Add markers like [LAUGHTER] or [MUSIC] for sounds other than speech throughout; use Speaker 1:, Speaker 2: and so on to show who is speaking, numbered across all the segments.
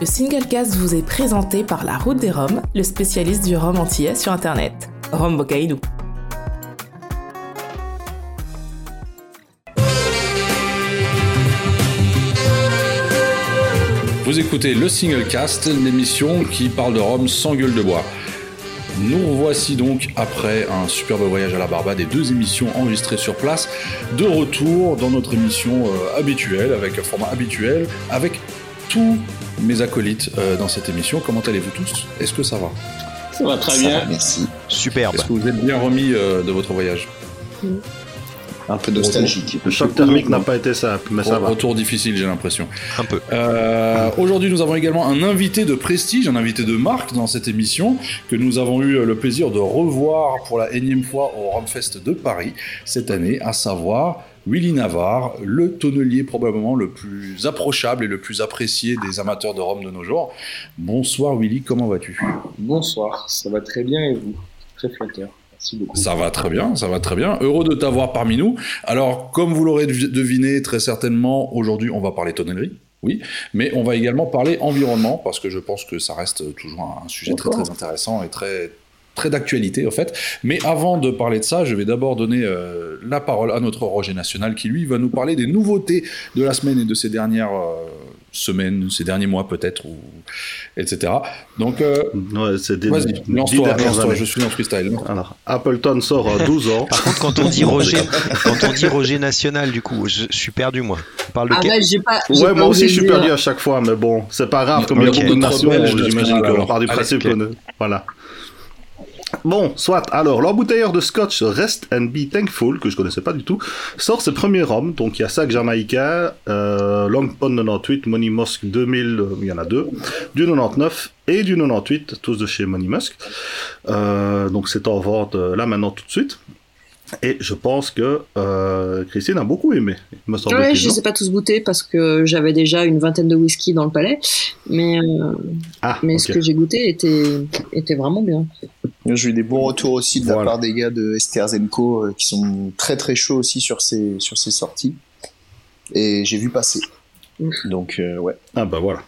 Speaker 1: Le Singlecast vous est présenté par La Route des Roms, le spécialiste du rhum antillais sur Internet. Rome Bocaïdou.
Speaker 2: Vous écoutez le Singlecast, l'émission qui parle de Rome sans gueule de bois. Nous revoici donc après un superbe voyage à la Barbade et deux émissions enregistrées sur place, de retour dans notre émission euh, habituelle, avec un format habituel, avec tous mes acolytes euh, dans cette émission. Comment allez-vous tous? Est-ce que ça va?
Speaker 3: Ça va très
Speaker 4: Ça
Speaker 3: bien.
Speaker 4: va, merci.
Speaker 5: Superbe.
Speaker 2: Est-ce que vous êtes bien remis euh, de votre voyage?
Speaker 4: Un peu nostalgique.
Speaker 3: Le choc thermique n'a pas été simple, mais ça va.
Speaker 2: Retour difficile, j'ai l'impression.
Speaker 5: Un peu.
Speaker 2: Euh, Aujourd'hui, nous avons également un invité de prestige, un invité de marque dans cette émission, que nous avons eu le plaisir de revoir pour la énième fois au Romfest de Paris cette année, à savoir Willy Navarre, le tonnelier probablement le plus approchable et le plus apprécié des amateurs de Rome de nos jours. Bonsoir Willy, comment vas-tu?
Speaker 6: Bonsoir, ça va très bien et vous? Très flatteur. Merci beaucoup.
Speaker 2: Ça va très bien, ça va très bien. Heureux de t'avoir parmi nous. Alors, comme vous l'aurez devi- deviné très certainement, aujourd'hui, on va parler tonnellerie. Oui, mais on va également parler environnement parce que je pense que ça reste toujours un sujet très très intéressant et très très d'actualité en fait. Mais avant de parler de ça, je vais d'abord donner euh, la parole à notre Roger National qui lui va nous parler des nouveautés de la semaine et de ces dernières euh, semaines, ces derniers mois peut-être, ou etc. Donc euh,
Speaker 3: Ouais, c'est des
Speaker 2: vas-y, lance-toi, je suis en freestyle.
Speaker 3: Alors, Appleton sort à 12 ans.
Speaker 5: Par contre, quand on dit [LAUGHS] Roger, quand on dit Roger national, du coup, je, je suis perdu moi. On parle de
Speaker 7: Ah
Speaker 5: quel-
Speaker 7: j'ai pas. j'ai
Speaker 3: Ouais,
Speaker 7: pas
Speaker 3: moi aussi je suis perdu à chaque fois, mais bon, c'est pas grave, comme il y a beaucoup de nations, j'imagine qu'on part du principe Voilà. Bon, soit. Alors, l'embouteilleur de scotch Rest and Be Thankful, que je connaissais pas du tout, sort ses premiers rhums. Donc, il y a Sac Jamaïcain, euh, Long Pond 98, Money Musk 2000, euh, il y en a deux, du 99 et du 98, tous de chez Money Musk. Euh, donc, c'est en vente euh, là maintenant tout de suite. Et je pense que euh, Christine a beaucoup aimé, me
Speaker 7: Ouais,
Speaker 3: semble-t-il.
Speaker 7: je
Speaker 3: non
Speaker 7: les ai pas tous goûtés parce que j'avais déjà une vingtaine de whisky dans le palais, mais euh,
Speaker 3: Ah,
Speaker 7: mais ce que j'ai goûté était était vraiment bien.
Speaker 4: J'ai eu des bons retours aussi de la part des gars de Esther Zenko euh, qui sont très très chauds aussi sur ces, sur ces sorties. Et j'ai vu passer.
Speaker 7: Mm.
Speaker 4: Donc, euh, ouais.
Speaker 3: Ah bah voilà.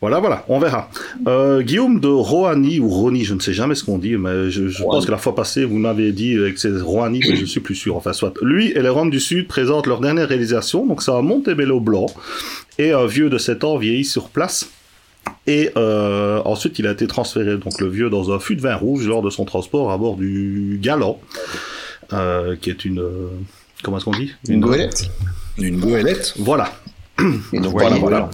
Speaker 3: Voilà, voilà, on verra. Euh, Guillaume de Roani ou Roni, je ne sais jamais ce qu'on dit, mais je, je pense que la fois passée, vous m'avez dit euh, que c'est Roani, mais je suis plus sûr. Enfin, soit. Lui et les Roms du Sud présentent leur dernière réalisation, donc c'est un Montebello blanc et un vieux de 7 ans vieilli sur place. Et euh, ensuite, il a été transféré, donc le vieux, dans un fût de vin rouge lors de son transport à bord du Galant, euh, qui est une. comment est-ce qu'on dit?
Speaker 4: Une goélette.
Speaker 2: Une goélette.
Speaker 3: Voilà,
Speaker 4: donc,
Speaker 3: Voilà,
Speaker 4: voilà.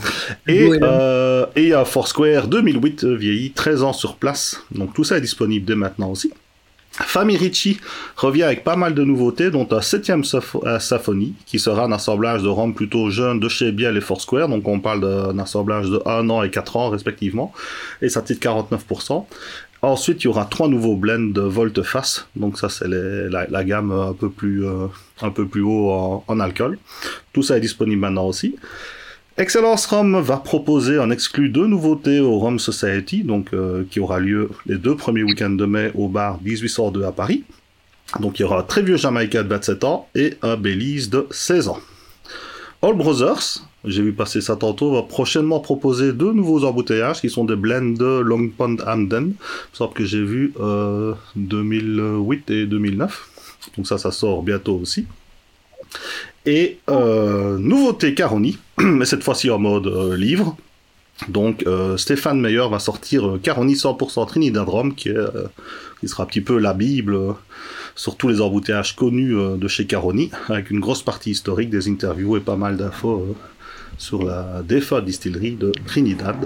Speaker 3: Et, euh, et à Foursquare 2008 euh, vieilli, 13 ans sur place. Donc tout ça est disponible dès maintenant aussi. Famille Ricci revient avec pas mal de nouveautés, dont un septième euh, symphonie, qui sera un assemblage de rhum plutôt jeune de chez Biel et Foursquare, donc on parle d'un assemblage de 1 an et 4 ans respectivement, et ça titre 49%. Ensuite, il y aura trois nouveaux blends de volte-face, donc ça c'est la, gamme un peu plus, euh, haut en, alcool. Tout ça est disponible maintenant aussi. Excellence Rhum va proposer en exclu deux nouveautés au Rhum Society, euh, qui aura lieu les deux premiers week-ends de mai au bar 1802 à Paris. Donc il y aura un très vieux Jamaïcain de 27 ans et un Belize de 16 ans. All Brothers, j'ai vu passer ça tantôt, va prochainement proposer deux nouveaux embouteillages qui sont des blends de Long Pond Hamden. Il me semble que j'ai vu euh, 2008 et 2009. Donc ça, ça sort bientôt aussi. Et euh, nouveauté Caroni, [CLEARS THROAT] mais cette fois-ci en mode euh, livre. Donc euh, Stéphane Meyer va sortir euh, Caroni 100% Trinidad Rum, qui, est, euh, qui sera un petit peu la Bible euh, sur tous les embouteillages connus euh, de chez Caroni, avec une grosse partie historique, des interviews et pas mal d'infos euh, sur la défunte distillerie de Trinidad.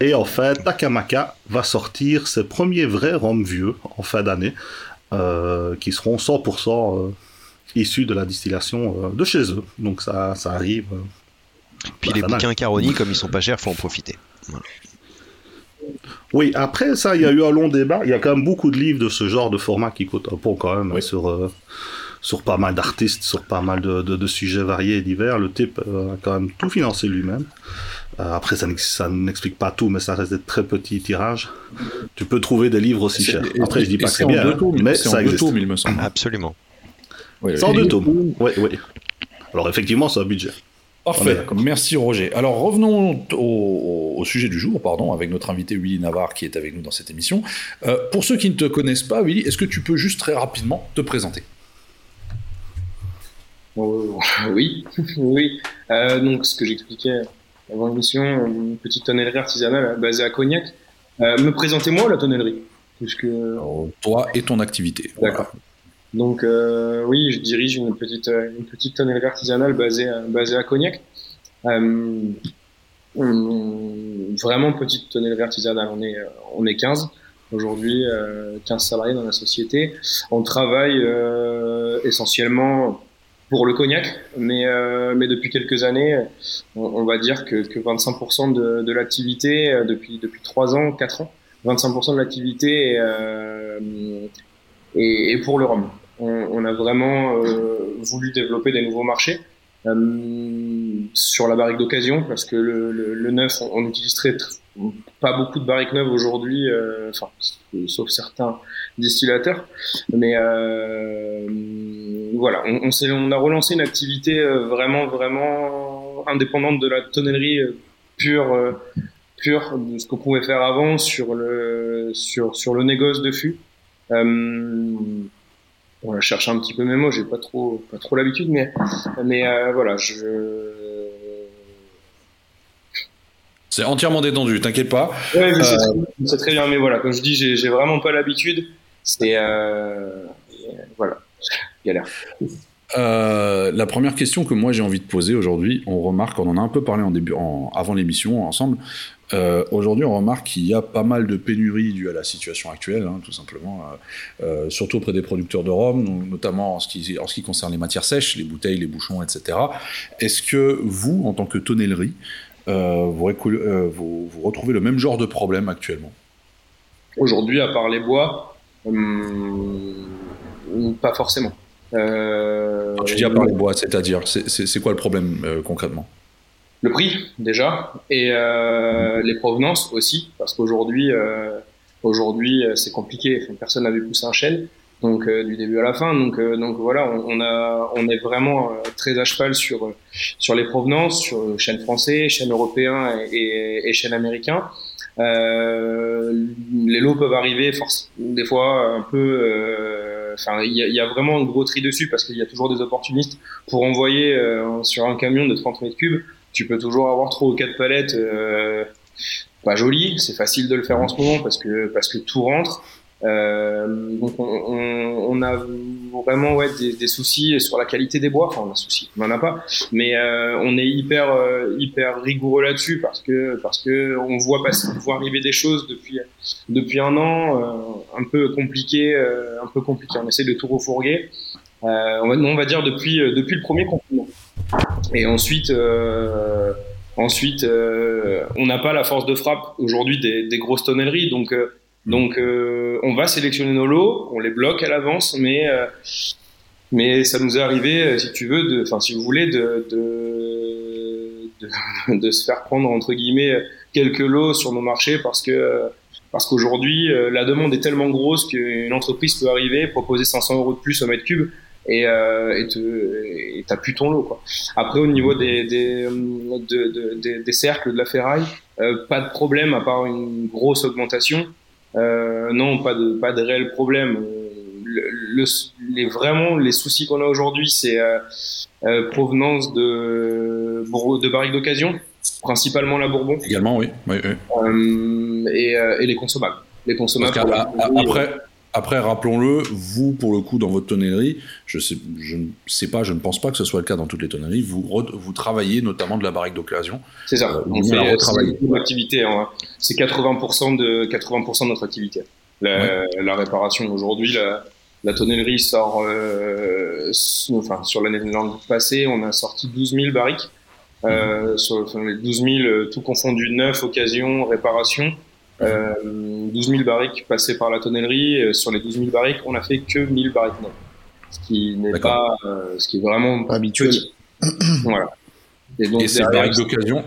Speaker 5: Et-
Speaker 3: en fait, Takamaka va sortir ses premiers vrais rhums vieux en fin d'année, euh, qui seront 100% euh, issus de la distillation euh, de chez eux. Donc ça, ça arrive. euh,
Speaker 5: Puis les bouquins Caroni, comme ils sont pas chers, faut en profiter.
Speaker 3: Oui, après ça, il y a eu un long débat. Il y a quand même beaucoup de livres de ce genre de format qui coûtent un peu quand même
Speaker 2: Oui.
Speaker 3: sur, euh, sur pas mal d'artistes, sur pas mal de, de- de sujets variés et divers. Le type euh, a quand même tout financé lui-même. Euh, après, ça n'ex- ça n'explique pas tout, mais ça reste des très petits tirages. Tu peux trouver des livres aussi chers. Après, je dis pas que
Speaker 2: c'est
Speaker 3: c'est
Speaker 2: en
Speaker 3: bien,
Speaker 2: deux tomes,
Speaker 3: mais
Speaker 2: c'est en
Speaker 3: ça
Speaker 2: deux
Speaker 3: existe.
Speaker 2: tomes, il me semble.
Speaker 5: Absolument.
Speaker 2: Oui,
Speaker 3: C'est en deux tomes. Oui, oui. Alors effectivement, c'est un budget.
Speaker 2: Parfait, merci Roger. Alors revenons au, au sujet du jour, pardon, avec notre invité Willy Navarre qui est avec nous dans cette émission. Euh, pour ceux qui ne te connaissent pas, Willy, est-ce que tu peux juste très rapidement te présenter? [LAUGHS]
Speaker 6: oui, [LAUGHS] oui. Euh, donc, ce que j'expliquais avant l'émission, une petite tonnellerie artisanale basée à Cognac. Euh, me présentez-moi la tonnellerie, puisque
Speaker 2: Alors, Toi et ton activité.
Speaker 6: D'accord. Donc euh, oui, je dirige une petite euh, une petite tonnerie artisanale basée à, basée à Cognac. Euh, on- vraiment petite tonnerie artisanale. On est euh, on est 15 aujourd'hui, euh, 15 salariés dans la société. On travaille euh, essentiellement pour le cognac, mais euh, mais depuis quelques années, on, va dire que, que 25% de, de l'activité euh, depuis depuis trois ans, quatre ans, 25% de l'activité est, euh, et, et pour le rhum. On, on a vraiment euh, voulu développer des nouveaux marchés euh, sur la barrique d'occasion parce que le, le, le neuf, on, on pas beaucoup de barriques neuves aujourd'hui, enfin sauf certains distillateurs, mais euh, voilà, on, on, s'est- on a relancé une activité euh, vraiment vraiment indépendante de la tonnellerie euh, pure. euh, pure de ce qu'on pouvait faire avant sur le sur sur le négoce de fût. Euh, on va chercher un petit peu mes mots, j'ai pas trop pas trop l'habitude, mais mais euh, voilà, je
Speaker 2: C'est entièrement détendu, t'inquiète pas.
Speaker 6: ouais, je sais, très bien, je mais voilà, comme je dis, j'ai j'ai vraiment pas l'habitude. C'est euh, voilà, galère.
Speaker 2: Euh, la première question que moi j'ai envie de poser aujourd'hui, on remarque, on en a un peu parlé en début, en- avant l'émission ensemble. Euh, aujourd'hui, on remarque qu'il y a pas mal de pénuries dues à la situation actuelle, hein, tout simplement, euh, surtout auprès des producteurs de rhum, notamment en ce, qui, en ce qui concerne les matières sèches, les bouteilles, les bouchons, etc. Est-ce que vous, en tant que tonnellerie, vous, récol- vous- vous retrouvez le même genre de problème actuellement?
Speaker 6: Aujourd'hui, à part les bois, hum, pas forcément. Euh,
Speaker 2: Quand tu dis à part les bois, c'est-à-dire, c'est- quoi le problème euh, concrètement?
Speaker 6: Le prix déjà et euh, les provenances aussi parce qu'aujourd'hui euh, aujourd'hui euh, c'est compliqué Enfin, personne n'avait poussé un chêne donc euh, du début à la fin donc euh, donc voilà on, on a on est vraiment euh, très à cheval sur euh, sur les provenances sur chêne français chêne européen et, et, et chêne américain. Euh, les lots peuvent arriver des fois un peu euh, enfin il y a, vraiment un gros tri dessus parce qu'il y a toujours des opportunistes pour envoyer euh, sur un camion de 30 mètres cubes tu peux toujours avoir trois ou quatre palettes euh, pas jolies. C'est facile de le faire en ce moment parce que parce que tout rentre. Euh, donc on, on, on a vraiment ouais des, des soucis sur la qualité des bois. Enfin on a soucis, on en a pas, mais euh, on est hyper euh, hyper rigoureux là-dessus parce que parce que on voit passer, on voit arriver des choses depuis depuis un an un peu compliqué, un peu compliqué. On essaie de tout refourguer. Euh, on, va, on va dire depuis depuis le premier confinement. Et ensuite, euh, ensuite, euh, on n'a pas la force de frappe aujourd'hui des, des grosses tonnelleries, donc donc euh, on va sélectionner nos lots, on les bloque à l'avance, mais euh, mais ça nous est arrivé, euh, si tu veux, enfin si vous voulez, de de, de [LAUGHS] de se faire prendre entre guillemets quelques lots sur nos marchés parce que parce qu'aujourd'hui euh, la demande est tellement grosse qu'une entreprise peut arriver proposer 500 euros de plus au mètre cube et euh, et et t'as plus ton lot quoi. Après au niveau des des de, de, des, des cercles de la ferraille, euh, pas de problème à part une grosse augmentation. Euh, non, pas de pas de réel problème. Le, le, les vraiment les soucis qu'on a aujourd'hui, c'est euh, euh, provenance de de barriques d'occasion, principalement la Bourbon
Speaker 2: Également, oui. oui, oui.
Speaker 6: euh, et, euh, et les consommables. Les consommables.
Speaker 2: Après, après, rappelons-le, vous, pour le coup, dans votre tonnerie, je sais, je ne sais pas, je ne pense pas que ce soit le cas dans toutes les tonneries, vous, re- vous travaillez notamment de la barrique d'occasion.
Speaker 6: C'est ça.
Speaker 2: Euh,
Speaker 6: On fait
Speaker 2: retravaillé.
Speaker 6: c'est activité. hein. C'est 80% de 80% de notre activité. La, la réparation aujourd'hui, la, la tonnellerie sort. Euh, enfin, sur l'année passée, on a sorti 12 000 barriques. Euh, sur enfin, les 12 000, euh, tout confondu, neuf, occasion, réparation. Euh, 12 000 barriques passées par la tonnellerie. Euh, Sur les 12 000 barriques, on a fait que 1000 barriques neuves. Ce qui n'est pas, euh, ce qui est vraiment
Speaker 4: Pas habituel. [CLEARS THROAT]
Speaker 6: voilà. Et donc
Speaker 2: Et ces barriques d'occasion.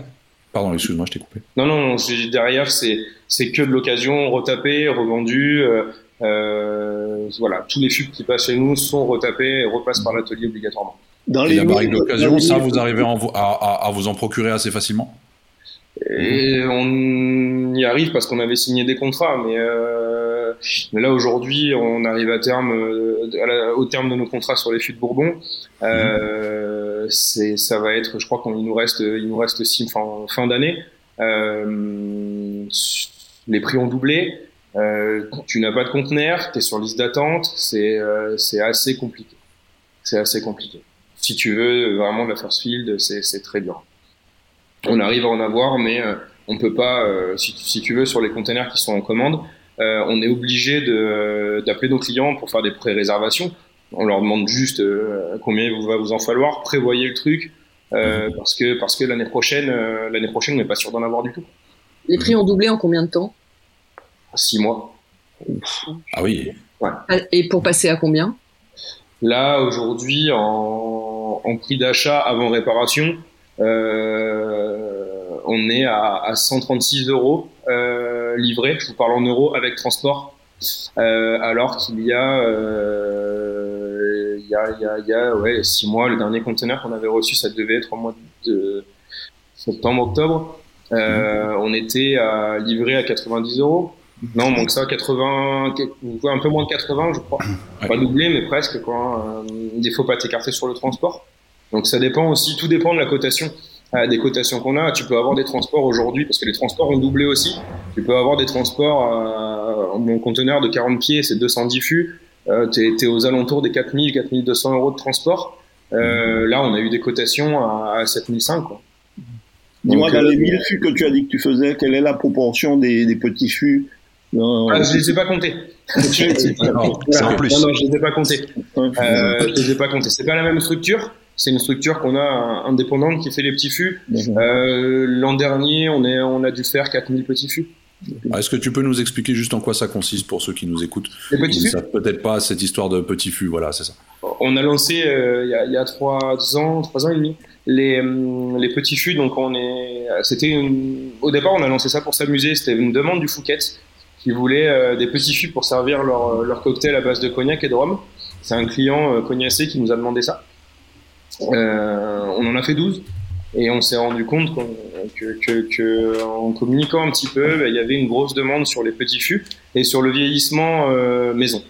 Speaker 2: Pardon, excuse-moi, je t'ai coupé.
Speaker 6: non, non, non, derrière, c'est, c'est que de l'occasion, retapé, revendu. Euh, euh, voilà, tous les fûts qui passent chez nous sont retapés et repassent par l'atelier obligatoirement.
Speaker 8: Dans
Speaker 2: Et
Speaker 8: les
Speaker 2: la barrique d'occasion, ça, vous arrivez à, en- à- à- à vous en procurer assez facilement?
Speaker 6: Et on y arrive parce qu'on avait signé des contrats, mais, euh, mais là aujourd'hui, on arrive à terme, euh, à la- au terme de nos contrats sur les fûts de Bourbon. Euh, c'est, ça va être, je crois qu'il nous reste, il nous reste six, fin, fin d'année. Euh, les prix ont doublé. Euh, tu n'as pas de conteneur, tu es sur liste d'attente. C'est, euh, c'est assez compliqué. C'est assez compliqué. Si tu veux vraiment de la first field, c'est, c'est très dur on arrive à en avoir, mais euh, on peut pas, euh, si, tu- si tu veux, sur les containers qui sont en commande, euh, on est obligé de- d'appeler nos clients pour faire des pré-réservations. On leur demande juste euh, combien il vous va vous en falloir, prévoyez le truc, euh, parce que parce que l'année prochaine, euh, l'année prochaine, on n'est pas sûr d'en avoir du tout.
Speaker 7: Les prix ont doublé en combien de temps?
Speaker 6: Six mois.
Speaker 2: Ah oui.
Speaker 7: Et pour passer à combien?
Speaker 6: Là, aujourd'hui, en, en prix d'achat avant réparation, euh, on est à, à 136 euros euh, livré. Je vous parle en euros avec transport. Euh, alors qu'il y a, euh, il y a, il y a, y a ouais, six mois, le dernier conteneur qu'on avait reçu, ça devait être au mois de septembre, octobre. Euh, on était à livrer à 90 euros. Non, que ça, 80, ouais, un peu moins de 80, je crois. Pas doublé, mais presque, quoi. Il faut pas t'écarter sur le transport. Donc ça dépend aussi, tout dépend de la cotation, euh, des cotations qu'on a. Tu peux avoir des transports aujourd'hui, parce que les transports ont doublé aussi. Tu peux avoir des transports, euh, mon conteneur de 40 pieds, c'est 210 fûts. Euh, t'es, t'es aux alentours des 4000, 4200 euros de transport. Euh, là, on a eu des cotations à, à 7005, quoi.
Speaker 8: Dis-moi, dans les 1000 fûts que tu as dit que tu faisais, quelle est la proportion des, des petits fûts
Speaker 6: Ah, je les ai pas comptés. [LAUGHS]
Speaker 2: Alors,
Speaker 5: C'est en plus.
Speaker 6: Non, non, je les ai pas comptés.
Speaker 8: Ouais.
Speaker 6: Euh, je les ai pas comptés. C'est pas la même structure. C'est une structure qu'on a indépendante qui fait les petits fûts.
Speaker 8: D'accord.
Speaker 6: Euh, L'an dernier, on, est, on a dû faire 4000 petits fûts.
Speaker 2: Est-ce que tu peux nous expliquer juste en quoi ça consiste pour ceux qui nous écoutent
Speaker 6: Les petits
Speaker 2: ne
Speaker 6: fûts
Speaker 2: savent peut-être pas cette histoire de petit fût, voilà, c'est ça.
Speaker 6: On a lancé euh, il y, a, il y a trois ans, trois ans et demi, les, hum, les petits fûts. Donc on est, c'était une- au départ on a lancé ça pour s'amuser. C'était une demande du Fouquet qui voulait euh, des petits fûts pour servir leur, leur cocktail à base de cognac et de rhum. C'est un client euh, cognacé qui nous a demandé ça. Euh, on en a fait 12 et on s'est rendu compte qu'on- que, que, que en communiquant un petit peu, bah, il y avait une grosse demande sur les petits fûts et sur le vieillissement euh, maison.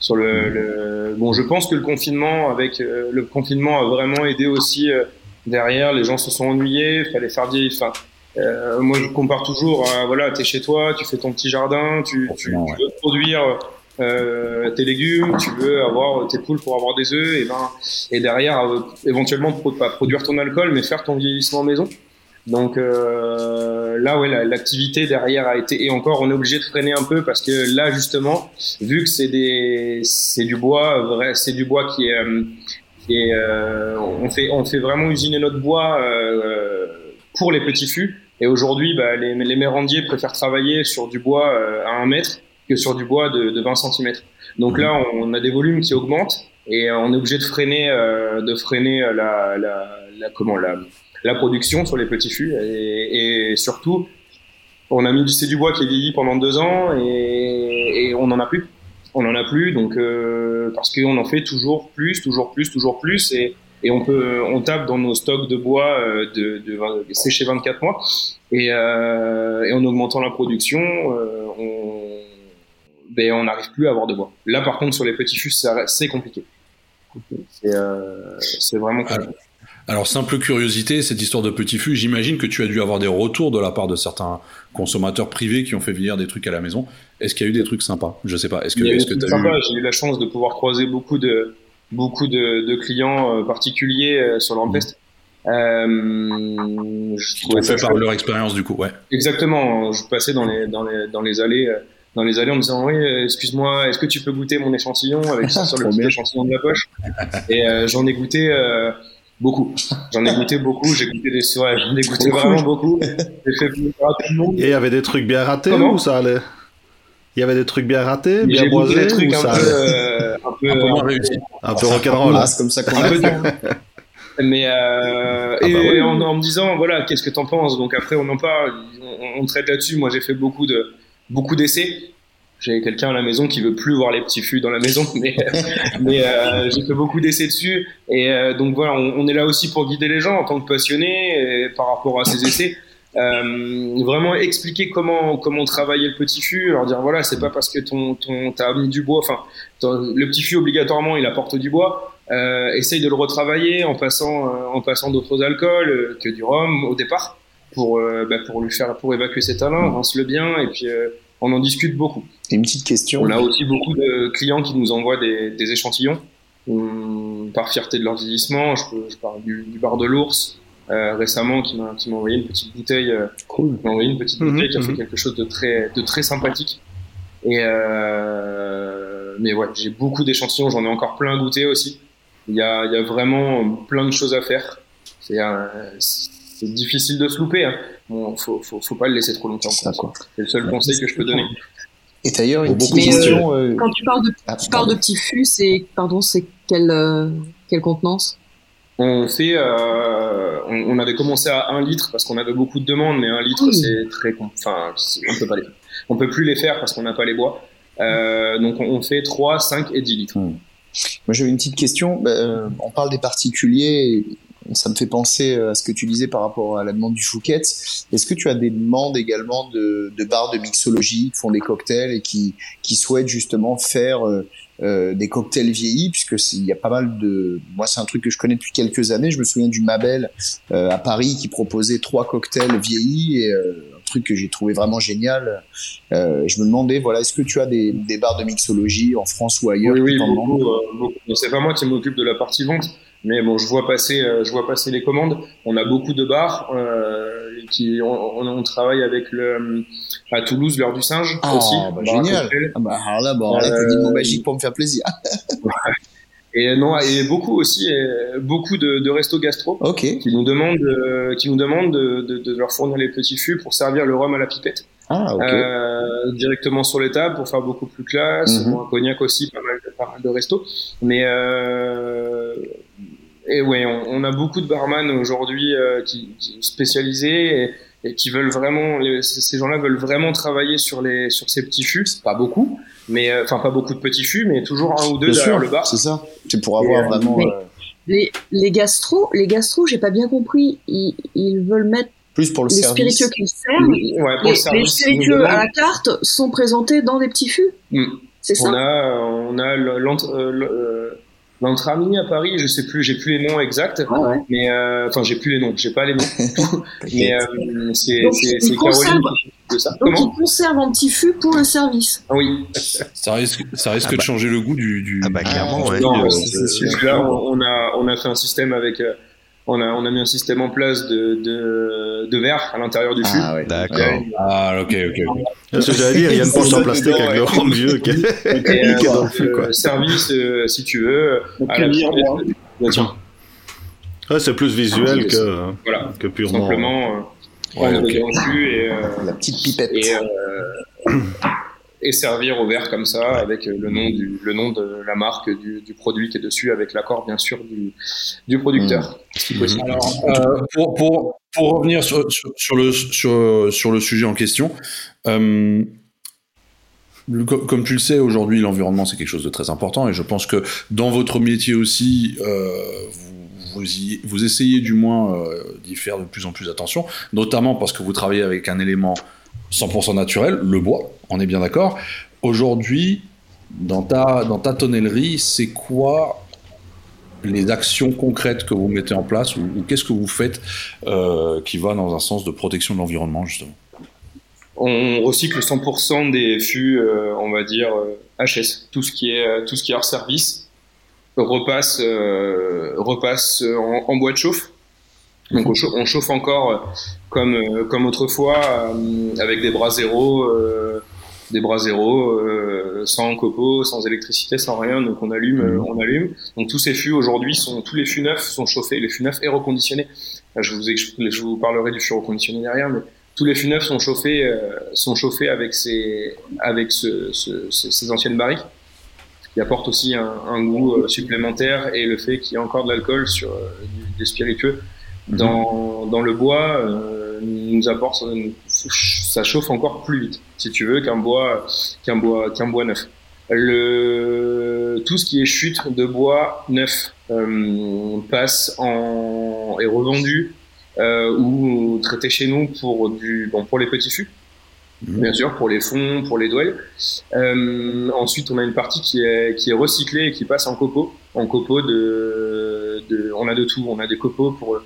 Speaker 6: Sur le, le- bon, je pense que le confinement, avec euh, le confinement, a vraiment aidé aussi euh, derrière. Les gens se sont ennuyés, fallait faire vieillir. Enfin, euh, moi, je compare toujours. À, voilà, t'es chez toi, tu fais ton petit jardin, tu, tu, tu veux produire euh, tes légumes, tu veux avoir tes poules pour avoir des œufs, et ben, et derrière, euh, éventuellement, pas produire ton alcool, mais faire ton vieillissement maison. Donc euh, là, ouais, la- l'activité derrière a été et encore, on est obligé de freiner un peu parce que là, justement, vu que c'est des, c'est du bois vrai, c'est du bois qui est, euh, euh, on fait, on fait vraiment usiner notre bois euh, pour les petits fûts. Et aujourd'hui, bah, les, les mérandiers préfèrent travailler sur du bois euh, à 1 mètre que sur du bois de, de 20 cm. Donc là, on a des volumes qui augmentent et euh, on est obligé de freiner, euh, de freiner la, la, la, comment, la, la production sur les petits fûts et, et surtout, on a mis du, c'est du bois qui est vieilli pendant deux ans et, et on n'en a plus. On n'en a plus, donc euh, parce qu'on en fait toujours plus, toujours plus, toujours plus, et, et on peut, on tape dans nos stocks de bois euh, de, séchés 24 mois, et, euh, et en augmentant la production, euh, on, ben, on n'arrive plus à avoir de bois. Là, par contre, sur les petits fûts, c'est compliqué. C'est euh, vraiment compliqué.
Speaker 2: Alors, simple curiosité, cette histoire de petit fût, j'imagine que tu as dû avoir des retours de la part de certains consommateurs privés qui ont fait venir des trucs à la maison. Est-ce qu'il y a eu des trucs sympas? Je sais pas. Est-ce que tu as eu.
Speaker 6: J'ai eu la chance de pouvoir croiser beaucoup de, beaucoup de, de clients euh, particuliers euh, sur l'Ampest. Euh, je
Speaker 2: fait par leur expérience du coup Ouais.
Speaker 6: Exactement. Je passais dans les, dans les, dans les allées, dans les allées en me disant oui, euh, excuse-moi, est-ce que tu peux goûter mon échantillon avec ça sur le [LAUGHS] petit échantillon de la poche? Et euh, j'en ai goûté euh, beaucoup. J'en ai goûté beaucoup. J'ai goûté des soirées. J'en ai goûté vraiment beaucoup. J'ai fait plaisir à tout le monde.
Speaker 3: Et il y avait des trucs bien ratés
Speaker 6: Comment?
Speaker 3: ou ça allait? Il y avait des trucs bien ratés, bien boisés
Speaker 6: des trucs un
Speaker 3: ça
Speaker 6: peu, euh, un peu,
Speaker 2: Un peu moins réussi.
Speaker 3: Un peu rock'n'roll.
Speaker 4: Ah, c'est comme ça qu'on.
Speaker 6: Mais euh,
Speaker 3: Ah
Speaker 6: et
Speaker 3: bah oui.
Speaker 6: en, en me disant voilà qu'est-ce que t'en penses? Donc après on en parle on, on traite là-dessus moi j'ai fait beaucoup de beaucoup d'essais j'ai quelqu'un à la maison qui veut plus voir les petits fûts dans la maison, [LAUGHS] mais, mais euh, j'ai fait beaucoup d'essais dessus. Et euh, donc voilà, on, on, est là aussi pour guider les gens en tant que passionnés par rapport à ces essais. Euh, vraiment expliquer comment comment travailler le petit fût, leur dire voilà, c'est pas parce que ton ton t'as mis du bois, enfin le petit fût obligatoirement il apporte du bois. Euh, essaye de le retravailler en passant euh, en passant d'autres alcools euh, que du rhum au départ pour bah, pour lui faire pour évacuer ses talents, rince le bien et puis on en discute beaucoup.
Speaker 4: une petite question.
Speaker 6: On a aussi beaucoup de clients qui nous envoient des, des échantillons. par fierté de leur vieillissement, je, je parle du, du bar de l'ours, euh, récemment qui m'a qui m'a envoyé une petite bouteille euh,
Speaker 4: cool.
Speaker 6: m'a envoyé une petite
Speaker 3: Mhm,
Speaker 6: bouteille qui a fait
Speaker 3: mhm.
Speaker 6: quelque chose de très de très sympathique et euh, mais ouais j'ai beaucoup d'échantillons j'en ai encore plein à goûter aussi il y a il y a vraiment plein de choses à faire c'est euh, c'est difficile de se louper hein. bon faut, faut faut pas le laisser trop longtemps
Speaker 4: C'est
Speaker 6: le seul conseil que je peux donner
Speaker 4: Et d'ailleurs, une petite
Speaker 3: beaucoup de
Speaker 4: question. euh,
Speaker 7: Quand tu parles de,
Speaker 4: ah,
Speaker 7: tu parles de
Speaker 4: pardon.
Speaker 7: petits fûts, c'est pardon, c'est quelle euh, quelle contenance?
Speaker 6: On fait, euh, on, on avait commencé à 1 litre parce qu'on avait beaucoup de demandes, mais 1 litre
Speaker 7: Oui.
Speaker 6: c'est très, enfin, on peut pas les, on peut plus les faire parce qu'on n'a pas les bois. Euh, donc on, fait 3, 5 et 10 litres.
Speaker 4: Moi, j'avais une petite question. Bah, euh, on parle des particuliers. Ça me fait penser euh, à ce que tu disais par rapport à la demande du Fouquet. Est-ce que tu as des demandes également de, de bars de mixologie qui font des cocktails et qui, qui souhaitent justement faire euh, euh, des cocktails vieillis? Puisque il y a pas mal de. Moi, c'est un truc que je connais depuis quelques années. Je me souviens du Mabel euh, à Paris qui proposait trois cocktails vieillis et euh, un truc que j'ai trouvé vraiment génial. Euh, je me demandais, voilà, est-ce que tu as des, des bars de mixologie en France ou ailleurs
Speaker 6: Oui, oui, beaucoup, beaucoup. C'est pas moi qui m'occupe de la partie vente, mais bon, je vois passer, euh, je vois passer les commandes. On a beaucoup de bars euh, qui, on, on, travaille avec le à Toulouse l'heure du singe
Speaker 4: Ah,
Speaker 6: aussi.
Speaker 4: bah,
Speaker 6: bar à
Speaker 4: génial. Ah bah alors là, bon,
Speaker 6: Euh,
Speaker 4: le mot magique pour me faire plaisir. [LAUGHS]
Speaker 6: Et non, et beaucoup aussi, euh, beaucoup de, de restos gastro.
Speaker 4: Ok.
Speaker 6: qui nous demandent, euh, qui nous demandent de, de, de leur fournir les petits fûts pour servir le rhum à la pipette
Speaker 4: Ah, ok.
Speaker 6: euh, directement sur les tables pour faire beaucoup plus classe.
Speaker 4: Mhm.
Speaker 6: Bon, un cognac aussi, pas mal, de- pas mal de restos. Mais euh, et ouais, on, on a beaucoup de barman aujourd'hui euh, qui, qui spécialisés et, et qui veulent vraiment, les- ces gens-là veulent vraiment travailler sur les sur ces petits fûts. Pas beaucoup, mais euh, enfin pas beaucoup de petits fûts, mais toujours un ou deux
Speaker 4: Bien
Speaker 6: derrière
Speaker 4: sûr,
Speaker 6: le bar.
Speaker 4: c'est ça. C'est pour avoir
Speaker 6: euh,
Speaker 4: vraiment
Speaker 7: mais-
Speaker 4: euh,
Speaker 7: Les les gastro, les gastro, j'ai pas bien compris. Ils, ils veulent mettre
Speaker 4: plus pour le
Speaker 7: les
Speaker 4: service.
Speaker 7: spiritueux qu'ils servent.
Speaker 6: Ouais, pour
Speaker 7: Les,
Speaker 6: le service,
Speaker 7: les spiritueux à la carte sont présentés dans des petits fûts.
Speaker 6: Mm.
Speaker 7: C'est ça
Speaker 6: On a, on a euh, euh, l'entrami à Paris, je sais plus, j'ai plus les noms exacts,
Speaker 7: Ouais, ouais.
Speaker 6: mais euh, enfin j'ai plus les noms, j'ai pas les noms. [LAUGHS] mais euh, c'est Caroline de ça.
Speaker 7: Donc
Speaker 6: Comment?
Speaker 7: ils conservent en petit fût pour le service.
Speaker 6: Ah Oui.
Speaker 2: Ça risque, ça risque
Speaker 5: Ah bah.
Speaker 2: de changer le goût du. du
Speaker 5: Ah bah clairement, ouais.
Speaker 6: Non,
Speaker 4: euh,
Speaker 6: c'est-
Speaker 4: c'est sûr.
Speaker 6: c'est- là, on on a on a fait un système avec, euh, on a on a mis un système en place de de, de verre à l'intérieur du fût.
Speaker 4: Ah ouais.
Speaker 5: D'accord.
Speaker 2: Ah, ok, ok.
Speaker 3: C'est ce que j'allais dire, il y a une poche en [LAUGHS] plastique avec le rhum [LAUGHS] vieux qui est,
Speaker 6: euh,
Speaker 3: dans le fût, quoi.
Speaker 6: euh, service, euh, si tu veux.
Speaker 8: Donc,
Speaker 6: à la-
Speaker 8: dire, moi.
Speaker 6: Tiens,
Speaker 3: Ouais, c'est plus visuel
Speaker 6: Ah,
Speaker 3: que,
Speaker 6: voilà,
Speaker 3: que purement.
Speaker 6: simplement. euh,
Speaker 2: Ouais,
Speaker 6: prendre
Speaker 2: ok.
Speaker 6: dans le fût et euh,
Speaker 4: La petite pipette.
Speaker 6: et, euh, et servir au verre comme ça avec euh, le nom du le nom de la marque du, du produit qui est dessus avec l'accord bien sûr du, du producteur.
Speaker 2: Alors, euh, pour, pour, pour revenir sur, sur, sur le, sur, sur le sujet en question, euh, le- comme tu le sais, aujourd'hui, l'environnement, c'est quelque chose de très important et je pense que dans votre métier aussi, euh, vous, vous, y- vous essayez du moins euh, d'y faire de plus en plus attention, notamment parce que vous travaillez avec un élément 100% naturel, le bois, on est bien d'accord. Aujourd'hui, dans ta, dans tonnellerie, c'est quoi les actions concrètes que vous mettez en place ou, qu'est-ce que vous faites euh, qui va dans un sens de protection de l'environnement justement?
Speaker 6: On recycle 100% des fûts, euh, on va dire HS, tout ce qui est euh, tout ce qui est hors service repasse en bois de chauffe. Donc on chauffe, on chauffe encore euh, comme euh, comme autrefois euh, avec des bras zéro, euh, des bras zéro, euh, sans copeaux, sans électricité, sans rien. Donc on allume, euh, on allume. Donc tous ces fûts aujourd'hui sont tous les fûts neufs sont chauffés, les fûts neufs et reconditionnés. Je vous je vous parlerai du fût reconditionné derrière, mais tous les fûts neufs sont chauffés euh, sont chauffés avec ces avec ce, ce- ce- ces anciennes barriques qui apporte aussi un, un goût euh, supplémentaire et le fait qu'il y a encore de l'alcool sur euh, des spiritueux dans, dans le bois, euh, nous apporte, ça chauffe encore plus vite, si tu veux, qu'un bois, qu'un bois, qu'un bois neuf. Le, tout ce qui est chute de bois neuf euh, passe en est revendu euh, ou traité chez nous pour du bon pour les petits fûts Mhm. bien sûr, pour les fonds, pour les douelles. Euh, ensuite, on a une partie qui est, qui est recyclée et qui passe en copeaux. En copeaux de, de, on a de tout. On a des copeaux pour,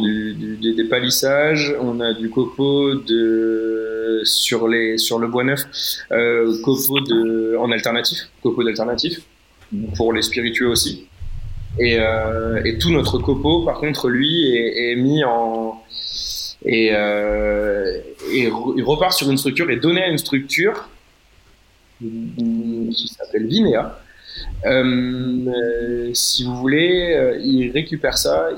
Speaker 6: du, des, palissages, on a du copeau de, sur, les, sur le bois neuf, euh, copeaux de, en alternatif, copeaux d'alternatif, pour les spiritueux aussi. Et, euh, et tout notre copeau, par contre, lui, est, mis en, et, euh, et il repart sur une structure et donné à une structure qui s'appelle Vinea. Euh, si vous voulez, euh, ils récupèrent ça,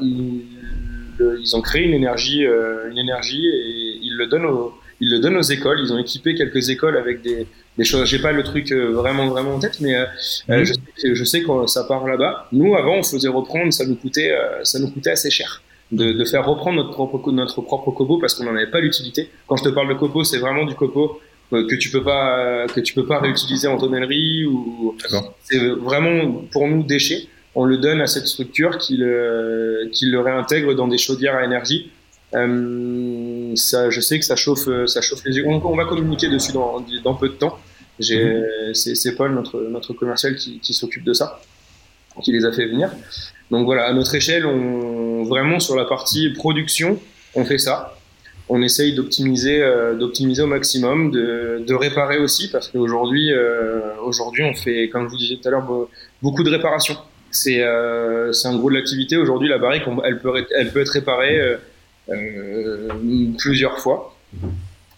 Speaker 6: ils, ils ont créé une énergie, euh, une énergie et ils le donnent aux, ils le donnent aux écoles. Ils ont équipé quelques écoles avec des, des choses. J'ai pas le truc euh, vraiment vraiment en tête, mais euh, mmh. je, sais, je sais quand ça part là-bas. Nous avant, on faisait reprendre, ça nous coûtait, ça nous coûtait assez cher de, de, faire reprendre notre propre, notre propre copeau parce qu'on n'en avait pas l'utilité. Quand je te parle de copeau, c'est vraiment du copeau euh, que tu peux pas que tu peux pas réutiliser en tonnellerie ou c'est vraiment pour nous déchet. On le donne à cette structure qui le, qui le réintègre dans des chaudières à énergie. Euh, ça, je sais que ça chauffe, ça chauffe les yeux. On, on va communiquer dessus dans, dans peu de temps. Mmh. c'est Paul, notre, notre commercial, qui, qui s'occupe de ça, qui les a fait venir. Donc voilà, à notre échelle, on, vraiment sur la partie production, on fait ça. On essaye d'optimiser, euh, d'optimiser au maximum, de, de, réparer aussi, parce qu'aujourd'hui, euh, aujourd'hui, on fait, comme je vous disais tout à l'heure, beaucoup de réparations. C'est, euh, c'est un gros de l'activité. Aujourd'hui, la barrique, elle peut, elle peut être réparée euh, euh, plusieurs fois.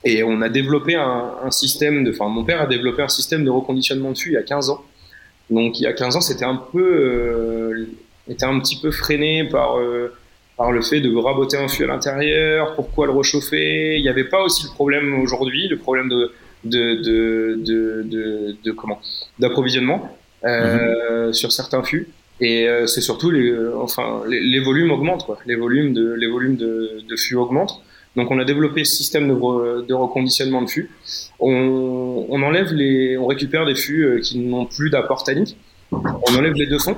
Speaker 6: Et on a développé un, un système de, enfin, mon père a développé un système de reconditionnement de fût il y a 15 ans. Donc, il y a 15 ans, c'était un peu était un petit peu freiné par euh, par le fait de raboter un fût à l'intérieur, pourquoi le réchauffer? Il n'y avait pas aussi le problème aujourd'hui, le problème de de de de, de, de comment? D'approvisionnement euh, mm-hmm. sur certains fûts. Et euh, c'est surtout les enfin les, volumes augmentent quoi, les volumes de les volumes de, de fûts augmentent. Donc on a développé ce système de, reconditionnement de fûts. On, on enlève les, on récupère des fûts euh, qui n'ont plus d'apport tannique. On enlève les deux fonds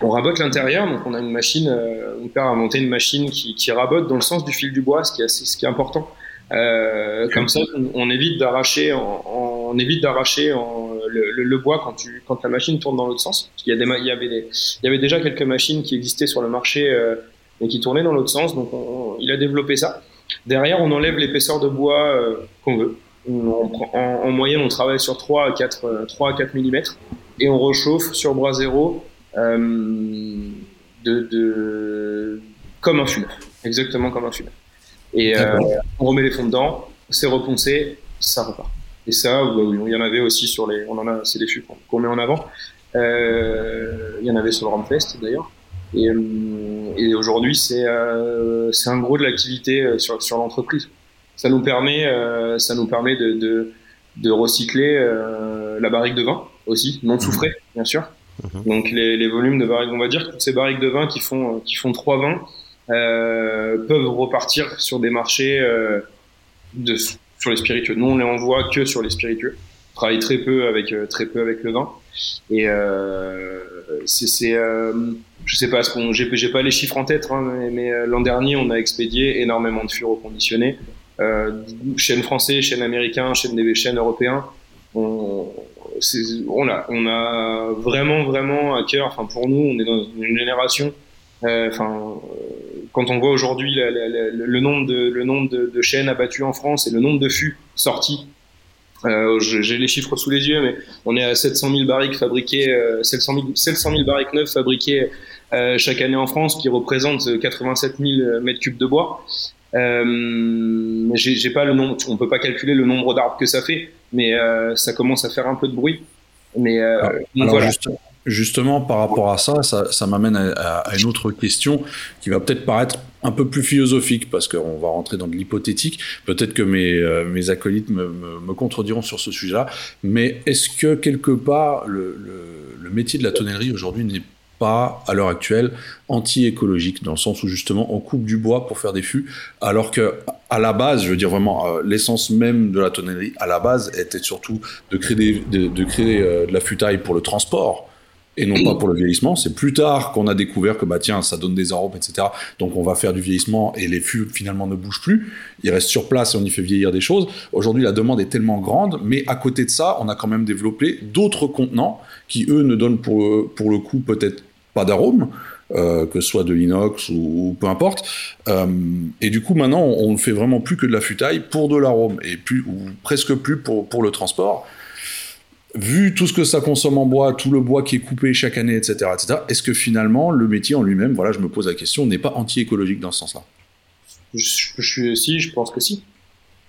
Speaker 6: on rabote l'intérieur, donc on a une machine, euh, mon père a monté une machine qui, qui, rabote dans le sens du fil du bois, ce qui est, assez, ce qui est important. Euh, comme ça, on évite d'arracher, on, on évite d'arracher le, le, le, bois quand, tu, quand la machine tourne dans l'autre sens. Il y, a des, il, y avait des, il y avait déjà quelques machines qui existaient sur le marché euh, et qui tournaient dans l'autre sens, donc on, il a développé ça. Derrière, on enlève l'épaisseur de bois euh, qu'on veut. On, en, en, moyenne, on travaille sur 3 à 4, 3 à 4 mm et on rechauffe sur bras zéro euh, de, de, comme un fût exactement comme un fût Et euh, on remet les fonds dedans, c'est reponcé, ça repart. Et ça, il y en avait aussi sur les, on en a, c'est des fûts qu'on met en avant. Euh, il y en avait sur le Ramfest d'ailleurs. Et, euh, et aujourd'hui, c'est euh, c'est un gros de l'activité sur, sur l'entreprise. Ça nous permet, euh, ça nous permet de, de, de recycler la barrique de vin aussi, non soufrée, bien sûr. Mhm. Donc les, les, volumes de barriques, on va dire que ces barriques de vin qui font qui font trois vins euh, peuvent repartir sur des marchés euh, de, sur les spiritueux. Nous on les envoie que sur les spiritueux. On travaille très peu avec euh, très peu avec le vin et euh, c'est euh, je sais pas j'ai pas les chiffres en tête hein, mais, euh, l'an dernier on a expédié énormément de fûts reconditionnés euh, chaînes français chaînes américains chaînes des chaînes européens on, on a, on a vraiment, vraiment à cœur. Enfin, pour nous, on est dans une génération. Euh, enfin, euh, quand on voit aujourd'hui le nombre de, le nombre de, de, chaînes abattues en France et le nombre de fûts sortis. Euh, J'ai les chiffres sous les yeux, mais on est à 700 000 barriques fabriquées, 700 000, 700 000 barriques neuves fabriquées euh, chaque année en France, qui représentent 87 000 mètres cubes de bois. Euh, j'ai pas le nombre, on peut pas calculer le nombre d'arbres que ça fait, mais euh, ça commence à faire un peu de bruit. Mais euh,
Speaker 2: alors, alors voilà. juste, justement, par rapport à ça, ça, ça m'amène à, à, une autre question qui va peut-être paraître un peu plus philosophique parce qu'on va rentrer dans de l'hypothétique. Peut-être que mes, euh, mes acolytes me, me, me, contrediront sur ce sujet-là, mais est-ce que quelque part le, le, le métier de la tonnellerie aujourd'hui n'est pas à l'heure actuelle anti-écologique dans le sens où justement on coupe du bois pour faire des fûts alors que à la base je veux dire vraiment euh, l'essence même de la tonnellerie à la base était surtout de créer de, de créer euh, de la futaille pour le transport et non pas pour le vieillissement. C'est plus tard qu'on a découvert que bah tiens, ça donne des arômes, etc. Donc on va faire du vieillissement et les fûts finalement ne bougent plus. Ils restent sur place et on y fait vieillir des choses. Aujourd'hui, la demande est tellement grande, mais à côté de ça, on a quand même développé d'autres contenants qui eux ne donnent pour pour le coup peut-être pas d'arôme. euh, que ce soit de l'inox ou, peu importe. Euh, et du coup, maintenant, on ne fait vraiment plus que de la futaille pour de l'arôme et plus ou presque plus pour, pour le transport vu tout ce que ça consomme en bois, tout le bois qui est coupé chaque année, etc., etc., est-ce que finalement le métier en lui-même, voilà, je me pose la question, n'est pas anti-écologique dans ce sens-là?
Speaker 6: Je, je suis si, je pense que si.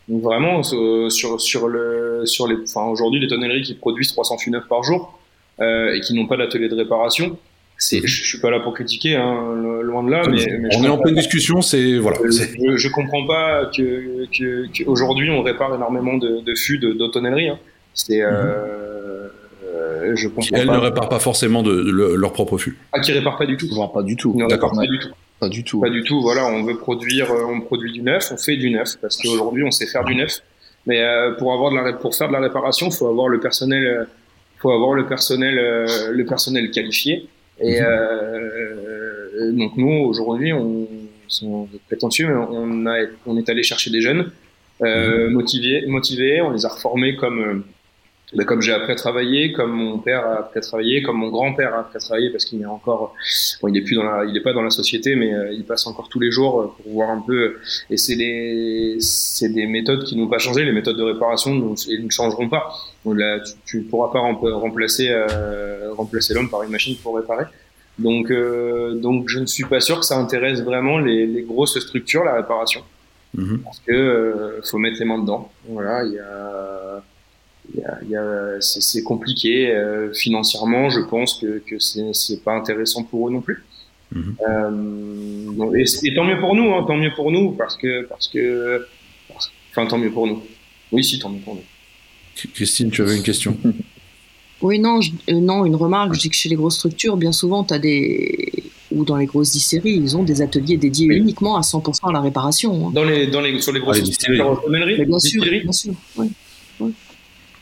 Speaker 6: Donc vraiment euh, sur sur le sur les enfin aujourd'hui les tonnelleries qui produisent 300 fûts neufs par jour euh, et qui n'ont pas d'atelier de réparation, c'est je, je suis pas là pour critiquer hein, lo- loin de là mais,
Speaker 2: On est en pleine discussion, c'est voilà.
Speaker 6: euh, je, je comprends pas que qu'aujourd'hui on répare énormément de, de fûts de d'autotonnellerie hein. C'est euh, euh, je
Speaker 2: Elles
Speaker 6: pas.
Speaker 2: ne réparent pas forcément de, de le- leur propre fût.
Speaker 6: Ah, qui répare pas du tout.
Speaker 4: Voire pas du tout.
Speaker 6: Ils ne
Speaker 2: D'accord.
Speaker 6: réparent pas du tout.
Speaker 4: Pas du tout.
Speaker 6: Pas du tout. Voilà, on veut produire, euh, on produit du neuf, on fait du neuf parce qu'aujourd'hui on sait faire du neuf. Mais euh, pour avoir de la, pour faire de la réparation, faut avoir le personnel, euh, faut avoir le personnel, euh, le personnel qualifié. Et
Speaker 2: Mhm.
Speaker 6: euh, donc nous aujourd'hui, on, sont prétentieux, mais on a, on est allé chercher des jeunes euh, motivés, motivés. On les a reformés comme euh, ben, comme j'ai appris à travailler, comme mon père a appris à travailler, comme mon grand-père a appris à travailler parce qu'il est encore, bon, il est plus dans la, il est pas dans la société, mais euh, il passe encore tous les jours euh, pour voir un peu. Et c'est des, c'est des méthodes qui n'ont pas changé. Les méthodes de réparation ne, elles ne changeront pas. Donc là, tu, tu pourras pas rem- remplacer, euh, remplacer l'homme par une machine pour réparer. Donc, euh, donc je ne suis pas sûr que ça intéresse vraiment les, les grosses structures la réparation
Speaker 2: Mhm.
Speaker 6: parce que euh, faut mettre les mains dedans. Voilà, il y a- c'est, c'est compliqué euh, financièrement. Je pense que, que c'est, pas intéressant pour eux non plus.
Speaker 2: Mhm.
Speaker 6: Euh, et, et tant mieux pour nous, hein, tant mieux pour nous, parce que, parce que, parce- enfin, tant mieux pour nous. Oui, si, tant mieux pour nous.
Speaker 2: Christine, tu avais une question [LAUGHS]
Speaker 7: Oui, non, je- euh, non, une remarque, je dis que chez les grosses structures, bien souvent, tu as des. ou dans les grosses distilleries, ils ont des ateliers dédiés
Speaker 6: Oui.
Speaker 7: uniquement à 100% à la réparation. hein.
Speaker 6: Dans les, dans les, sur les grosses
Speaker 2: Ah, les distilleries.
Speaker 6: structures, tonnelleries,
Speaker 7: Mais bien sûr,
Speaker 6: distilleries,
Speaker 7: bien sûr. ouais.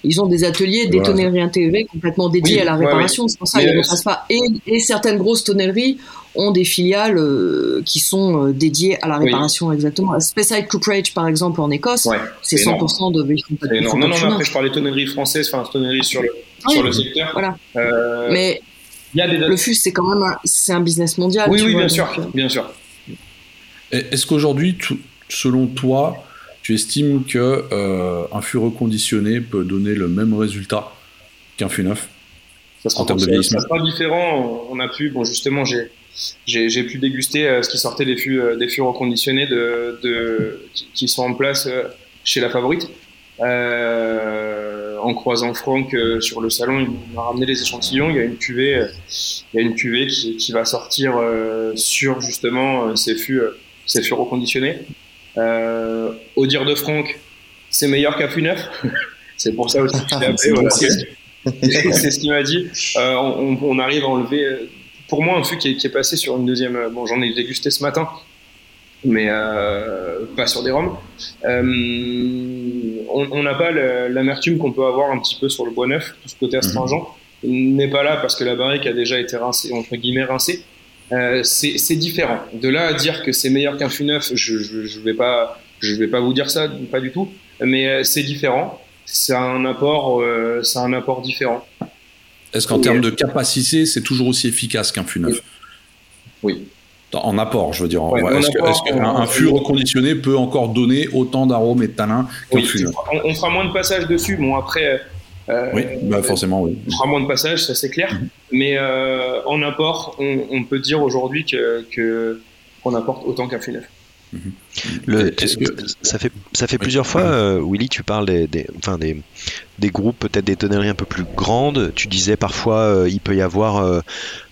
Speaker 7: Ils ont des ateliers, des
Speaker 2: Voilà.
Speaker 7: tonnelleries intégrées complètement dédiées
Speaker 6: Oui,
Speaker 7: à la
Speaker 6: ouais,
Speaker 7: réparation. C'est pour ça qu'ils ne repassent pas. Et, et certaines grosses tonnelleries ont des filiales euh, qui sont euh, dédiées à la
Speaker 6: Oui.
Speaker 7: réparation, exactement. Speyside Cooperage, par exemple, en Écosse,
Speaker 6: ouais,
Speaker 7: c'est
Speaker 6: c'est énorme.
Speaker 7: 100% de pas
Speaker 6: Non,
Speaker 7: de
Speaker 6: non, mais après, je parlais tonneries françaises, enfin, tonneries sur le,
Speaker 7: Oui,
Speaker 6: sur le secteur.
Speaker 7: Voilà.
Speaker 6: Euh,
Speaker 7: Mais
Speaker 6: il y a des
Speaker 7: le fût, c'est quand même un, c'est un business mondial.
Speaker 6: Oui, oui,
Speaker 7: vois,
Speaker 6: bien
Speaker 7: donc,
Speaker 6: sûr, bien sûr.
Speaker 2: Est-ce qu'aujourd'hui, selon toi, tu estimes que euh, un fût reconditionné peut donner le même résultat qu'un fût neuf
Speaker 6: Ça sera,
Speaker 2: En termes de
Speaker 6: ça-
Speaker 2: vieillissement.
Speaker 6: ça sera différent. On a pu, bon, justement, j'ai, j'ai, j'ai pu déguster euh, ce qui sortait des fûts, euh, des fûts reconditionnés de, de, qui, qui sont en place chez la Favorite. En croisant Franck sur le salon, il m'a ramené les échantillons. Il y a une cuvée, il y a une cuvée qui, qui va sortir sur justement ces fûts, ces fûts reconditionnés. Euh, au dire de Franck, c'est meilleur qu'un fût neuf. [LAUGHS] c'est pour ça aussi que je l'ai appelé. [LAUGHS]
Speaker 4: C'est
Speaker 6: voilà. ce qu'il m'a dit. Euh, on, on arrive à enlever. euh, Pour moi, un fût qui est, qui est passé sur une deuxième. Bon, j'en ai dégusté ce matin, mais euh, pas sur des rhums. On n'a pas l'amertume qu'on peut avoir un petit peu sur le bois neuf, tout ce côté astringent. Il n'est pas là parce que la barrique a déjà été rincée, entre guillemets rincée. Euh, c'est différent. De là à dire que c'est meilleur qu'un fût neuf, je, je, je vais pas, je vais pas vous dire ça, pas du tout. Mais euh, c'est différent. C'est un apport, euh, c'est un apport différent.
Speaker 2: Est-ce qu'en
Speaker 6: Oui.
Speaker 2: termes de capacité, c'est toujours aussi efficace qu'un fût neuf?
Speaker 6: Oui.
Speaker 2: En- apport, je veux dire.
Speaker 6: Ouais,
Speaker 2: Est-ce qu'un fût reconditionné peut encore donner autant d'arômes et de tanins qu'un
Speaker 6: Oui,
Speaker 2: fût neuf?
Speaker 6: on, on fera moins de passages dessus. Bon, après, euh,
Speaker 2: Oui, bah forcément, oui.
Speaker 6: on fera moins de passages, ça c'est clair.
Speaker 2: Mhm.
Speaker 6: Mais euh, en apport, on, on peut dire aujourd'hui que que- qu'on apporte autant qu'un fût neuf.
Speaker 5: Le-
Speaker 2: que-
Speaker 5: ça fait ça fait plusieurs fois, euh, Willy, tu parles des, des, enfin des, des groupes peut-être des tonneries un peu plus grandes. Tu disais parfois euh, il peut y avoir euh,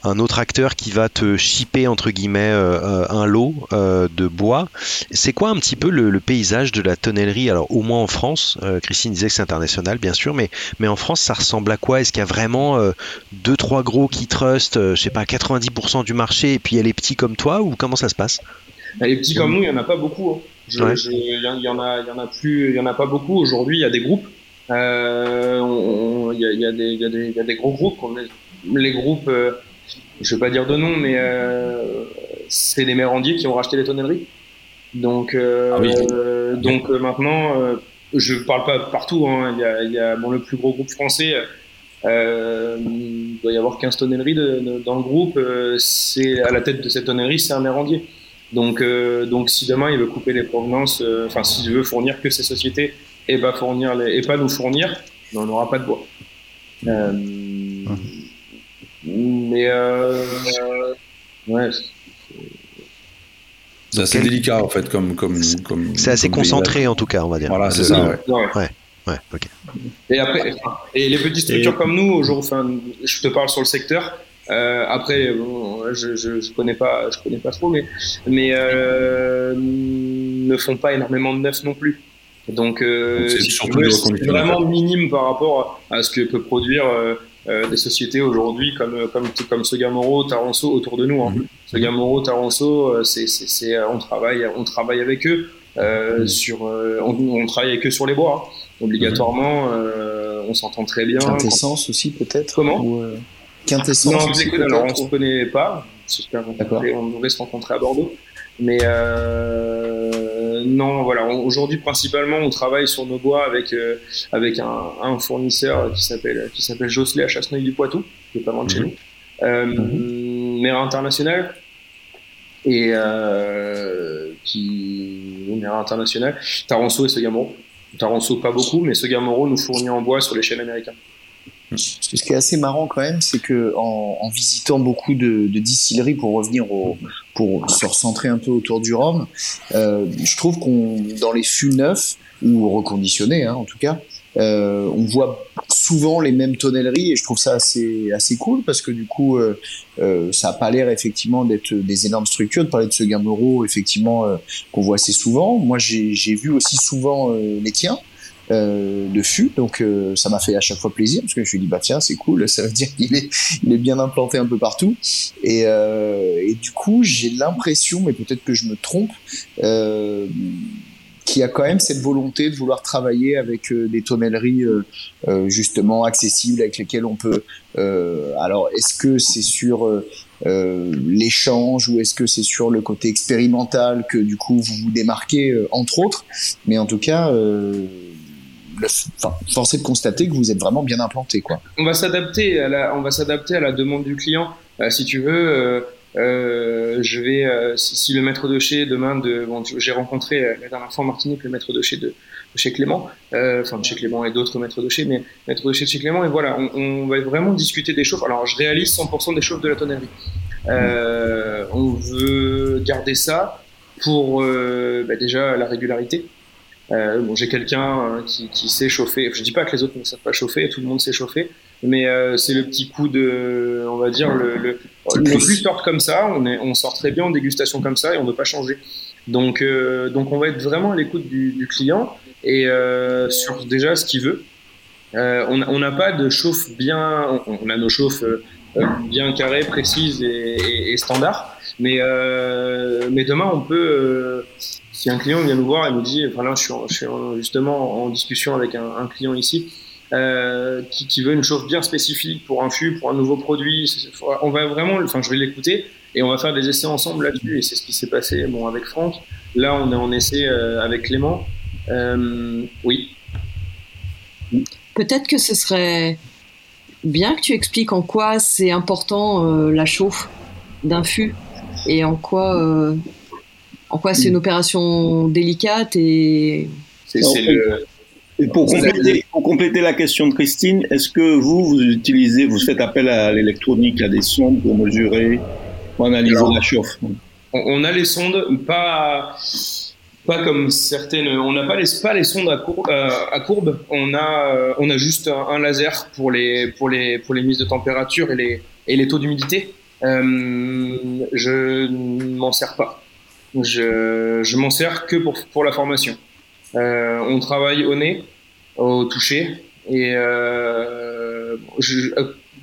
Speaker 5: un autre acteur qui va te shipper entre guillemets euh, un lot de bois. C'est quoi un petit peu le, le paysage de la tonnellerie? Alors au moins en France, Christine disait que c'est international bien sûr, mais mais en France ça ressemble à quoi? Est-ce qu'il y a vraiment deux trois gros qui trustent, je sais pas 90% du marché et puis il y a les petits comme toi ou comment ça se passe?
Speaker 6: Les petits comme nous, il y en a pas beaucoup. hein.
Speaker 5: Ouais.
Speaker 6: Il y, en- il y en a, il y en a plus, il y en a pas beaucoup. Aujourd'hui, il y a des groupes. Euh, Il y, a, il y, a des- il y, a des- il y a des gros groupes. Les groupes, euh, je vais pas dire de nom, mais euh, c'est les mérandiers qui ont racheté les tonnelleries. Donc, euh,
Speaker 2: Ah oui.
Speaker 6: euh, donc euh, maintenant, euh, je parle pas partout. hein. Il y a, il y a bon, le plus gros groupe français. Euh, il doit y avoir 15 tonnelleries de- de- dans le groupe. Euh, c'est à la tête de cette tonnellerie, c'est un mérandier. Donc, euh, donc si demain il veut couper les provenances, euh, enfin s'il veut fournir que ces sociétés et pas fournir les, et pas nous fournir, ben, on n'aura pas de bois. Euh, Mais euh, euh, ouais,
Speaker 2: C'est assez
Speaker 5: Quel-
Speaker 2: délicat en fait, comme comme comme.
Speaker 5: C'est assez
Speaker 2: comme
Speaker 5: concentré en tout cas, on va dire.
Speaker 2: Voilà, c'est ça. Ouais.
Speaker 6: ouais.
Speaker 5: Ouais, ok.
Speaker 6: Et après, et les petites structures
Speaker 3: Et-
Speaker 6: comme nous, aujourd'hui, enfin, je te parle sur le secteur. Euh, après, bon, je, je, je connais pas, je connais pas trop, mais mais euh, ne font pas énormément de neuf non plus. Donc, euh,
Speaker 2: Donc, c'est
Speaker 6: si vraiment minime par rapport à ce que peut produire euh, euh, des sociétés aujourd'hui comme comme comme Sogamoro, Taranso autour de nous. Hein.
Speaker 2: Mhm.
Speaker 6: Sogamoro, Taranso, euh, c'est c'est c'est on travaille on travaille avec eux euh,
Speaker 2: Mhm.
Speaker 6: sur euh, on, on travaille avec eux sur les bois. hein. Obligatoirement, euh, on s'entend très bien.
Speaker 4: Quintessence aussi, peut-être
Speaker 6: Comment?
Speaker 4: Ou, euh, Quintessence
Speaker 6: Non, écoute, alors on se connaît pas. On devrait se rencontrer à Bordeaux. Mais euh, non, voilà. on- Aujourd'hui, principalement, on travaille sur nos bois avec euh, avec un, un fournisseur qui s'appelle qui s'appelle Josselet à Chasseneuil du Poitou, qui est pas loin de chez
Speaker 2: Mhm.
Speaker 6: nous, euh, mer international et euh, qui oui, mer international, Taranso et Sogamoro. Taranso pas beaucoup, mais Sogamoro nous fournit en bois sur les chaînes américaines.
Speaker 4: Que ce qui est assez marrant quand même, c'est que en, en visitant beaucoup de, de distilleries pour revenir au, pour se recentrer un peu autour du rhum, euh, je trouve qu'on dans les fûts neufs ou reconditionnés, hein, en tout cas, euh, on voit souvent les mêmes tonnelleries et je trouve ça assez assez cool parce que du coup, euh, euh, ça a pas l'air effectivement d'être des énormes structures. De parler de ce Gamero, effectivement, euh, qu'on voit assez souvent. Moi, j'ai j'ai vu aussi souvent euh, les tiens euh, de fût, donc euh, ça m'a fait à chaque fois plaisir parce que je me suis dit bah tiens c'est cool, [LAUGHS] ça veut dire qu'il est il est bien implanté un peu partout et, euh, et du coup j'ai l'impression, mais peut-être que je me trompe, euh, qu'il y a quand même cette volonté de vouloir travailler avec euh, des tonnelleries euh, justement accessibles avec lesquelles on peut. alors est-ce que c'est sur euh, l'échange ou est-ce que c'est sur le côté expérimental que du coup vous vous démarquez entre autres, mais en tout cas. Euh, enfin, de constater que vous êtes vraiment bien implanté, quoi.
Speaker 6: on va s'adapter à la, on va s'adapter à la demande du client. Euh, si tu veux, euh, euh, je vais, si, le maître de chez demain de, j'ai rencontré la dernière fois en Martinique le maître de chez de, chez Clément, enfin de chez Clément et d'autres maîtres de chez, mais maître de chez Clément et voilà, on, va vraiment discuter des chauffes. Alors je réalise 100% des chauffes de la tonnerie. On veut garder ça pour bah, déjà la régularité. Euh, bon, j'ai quelqu'un euh, qui, qui sait chauffer. Je dis pas que les autres ne savent pas chauffer, tout le monde sait chauffer, mais euh, c'est le petit coup de, on va dire le, le, le plus sort comme ça. On est, on sort très bien en dégustation comme ça et on ne veut pas changer. Donc, euh, donc on va être vraiment à l'écoute du, du client et sur déjà ce qu'il veut. On n'a pas de chauffe bien, on, on a nos chauffes bien carrées, précises et, et, et standards, mais euh, mais demain on peut euh, si un client vient nous voir et nous dit, là, je suis, justement en discussion avec un, client ici euh, qui, veut une chauffe bien spécifique pour un fût, pour un nouveau produit. On va vraiment, enfin, je vais l'écouter et on va faire des essais ensemble là-dessus. Et c'est ce qui s'est passé, bon, avec Franck. Là, on est en essai euh, avec Clément. Euh, oui.
Speaker 7: Peut-être que ce serait bien que tu expliques en quoi c'est important la chauffe d'un fût et en quoi, en quoi c'est une opération délicate et
Speaker 6: C'est c'est le.
Speaker 8: Et pour compléter, pour compléter la question de Christine, est-ce que vous, vous utilisez, vous faites appel à l'électronique, à des sondes pour mesurer, pour analyser
Speaker 6: Alors,
Speaker 8: la chauffe?
Speaker 6: on, a les sondes, pas pas comme certaines. On n'a pas les pas les sondes à, courbe, à courbe. On a on a juste un, laser pour les pour les pour les mises de température et les et les taux d'humidité. je m'en sers pas. Je, je m'en sers que pour, pour la formation. Euh, on travaille au nez, au toucher, et euh, je,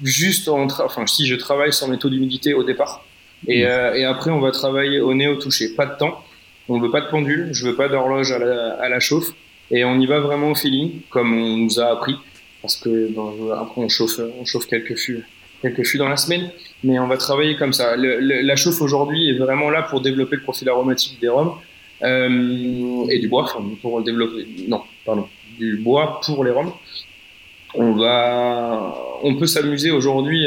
Speaker 6: juste en enfin si je travaille sur mes taux d'humidité au départ, et, mmh. euh, et, après on va travailler au nez, au toucher. Pas de temps, on veut pas de pendule, je veux pas d'horloge à la, à la chauffe, et on y va vraiment au feeling, comme on nous a appris, parce que après on chauffe, on chauffe quelques fûts quelques fûts dans la semaine, mais on va travailler comme ça. la chauffe aujourd'hui est vraiment là pour développer le profil aromatique des rhums euh, et du bois, enfin, pour développer, non, pardon, du bois pour les rhums. On va, on peut s'amuser aujourd'hui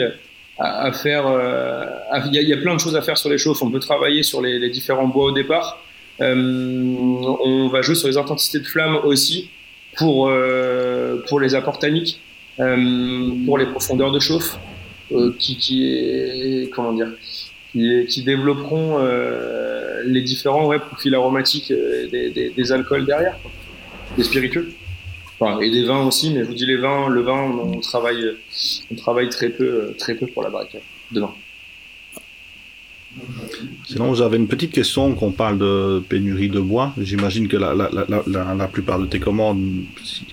Speaker 6: à, faire, euh, il y, a plein de choses à faire sur les chauffes. On peut travailler sur les, différents bois au départ. Euh, on va jouer sur les intensités de flamme aussi pour, pour les apports tanniques, pour les profondeurs de chauffe. Euh, qui, est comment dire qui, développeront euh, les différents ouais, profils aromatiques euh, des, alcools derrière, des spiritueux. Et des vins aussi, mais je vous dis les vins, le vin, on, travaille, on travaille très peu, très peu pour la barrique de vin.
Speaker 3: Sinon, j'avais une petite question qu'on parle de pénurie de bois. J'imagine que la, plupart de tes commandes,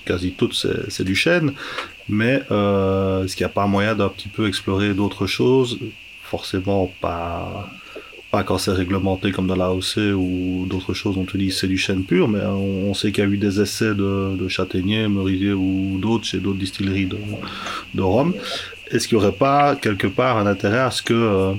Speaker 3: quasi toutes, c'est du chêne. Mais euh, est-ce qu'il n'y a pas moyen d'un petit peu explorer d'autres choses? Forcément pas, pas quand c'est réglementé comme dans la l'AOC ou d'autres choses, on te dit c'est du chêne pur, mais on, sait qu'il y a eu des essais de, de châtaigniers, merisiers ou d'autres chez d'autres distilleries de, de Rome. Est-ce qu'il n'y aurait pas quelque part un intérêt à ce que euh,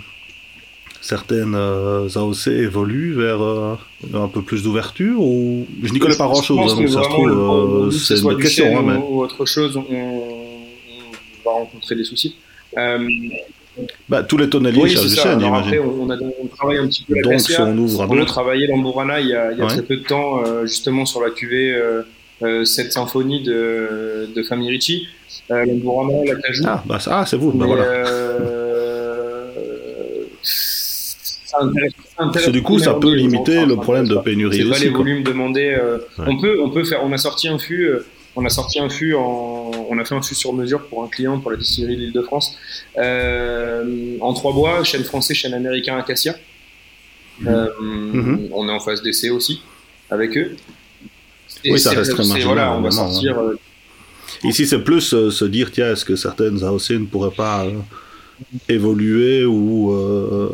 Speaker 3: certaines euh, AOC évoluent vers euh, un peu plus d'ouverture ou je n'y connais pas grand chose
Speaker 6: hein, donc ça se trouve euh, c'est une question hein, mais... ou autre chose on, on, va rencontrer des soucis
Speaker 3: bah, tous les tonneliers oui, cherchent chêne,
Speaker 6: après, on, a, on, travaille un petit peu la
Speaker 3: Donc, si on ouvre
Speaker 6: on a travaillé l'Ambourana il y a, il y a très peu de temps, justement sur la cuvée euh, cette symphonie de, de Famille Ricci. L'Ambourana, la Cajou.
Speaker 3: Ah, bah, ah c'est vous, bah, voilà. Parce du coup, ça peut limiter le problème de pénurie. C'est
Speaker 6: pas les volumes demandés. Euh, on peut, on peut faire. On a sorti un fût. Euh, on a sorti un fût en, on a fait un fût sur mesure pour un client pour la distillerie de l'Île-de-France euh, en trois bois, chêne français, chêne américain, acacia. Euh, mhm. On est en phase d'essai aussi avec eux.
Speaker 3: Oui, ça reste très marginal.
Speaker 6: Voilà, on va sortir.
Speaker 3: Ici, c'est plus se dire tiens, est-ce que certaines AOC ne pourraient pas évoluer ou euh,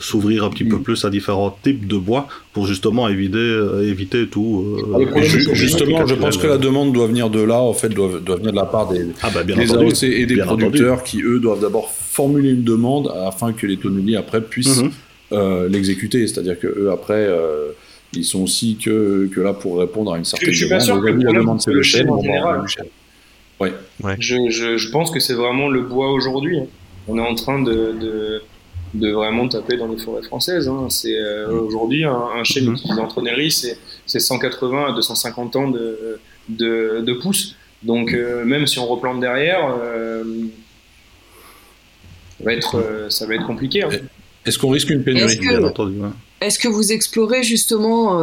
Speaker 3: s'ouvrir un petit peu mm. plus à différents types de bois pour justement éviter, euh, éviter tout.
Speaker 2: Euh, justement, je pense que la demande doit venir de là, en fait, doit, doit venir de la part des,
Speaker 3: ah bah,
Speaker 2: AOC et des producteurs qui, eux, doivent d'abord formuler une demande afin que les tonneliers, après, puissent mm-hmm. l'exécuter. C'est-à-dire que eux, après, ils sont aussi que, que là pour répondre à une certaine
Speaker 6: je demande. que la demande, c'est le chêne en général. Ouais. Je, je, je, pense que c'est vraiment le bois aujourd'hui. Hein on est en train de, de, vraiment taper dans les forêts françaises. Hein. C'est euh, mm. aujourd'hui un, chêne mm-hmm. utilisé en tronnerie, c'est 180 à 250 ans de, de, de pousses. Donc euh, même si on replante derrière, euh, ça, va être, ça va être compliqué. Hein.
Speaker 2: Est-ce qu'on risque une pénurie
Speaker 7: Est-ce que vous explorez justement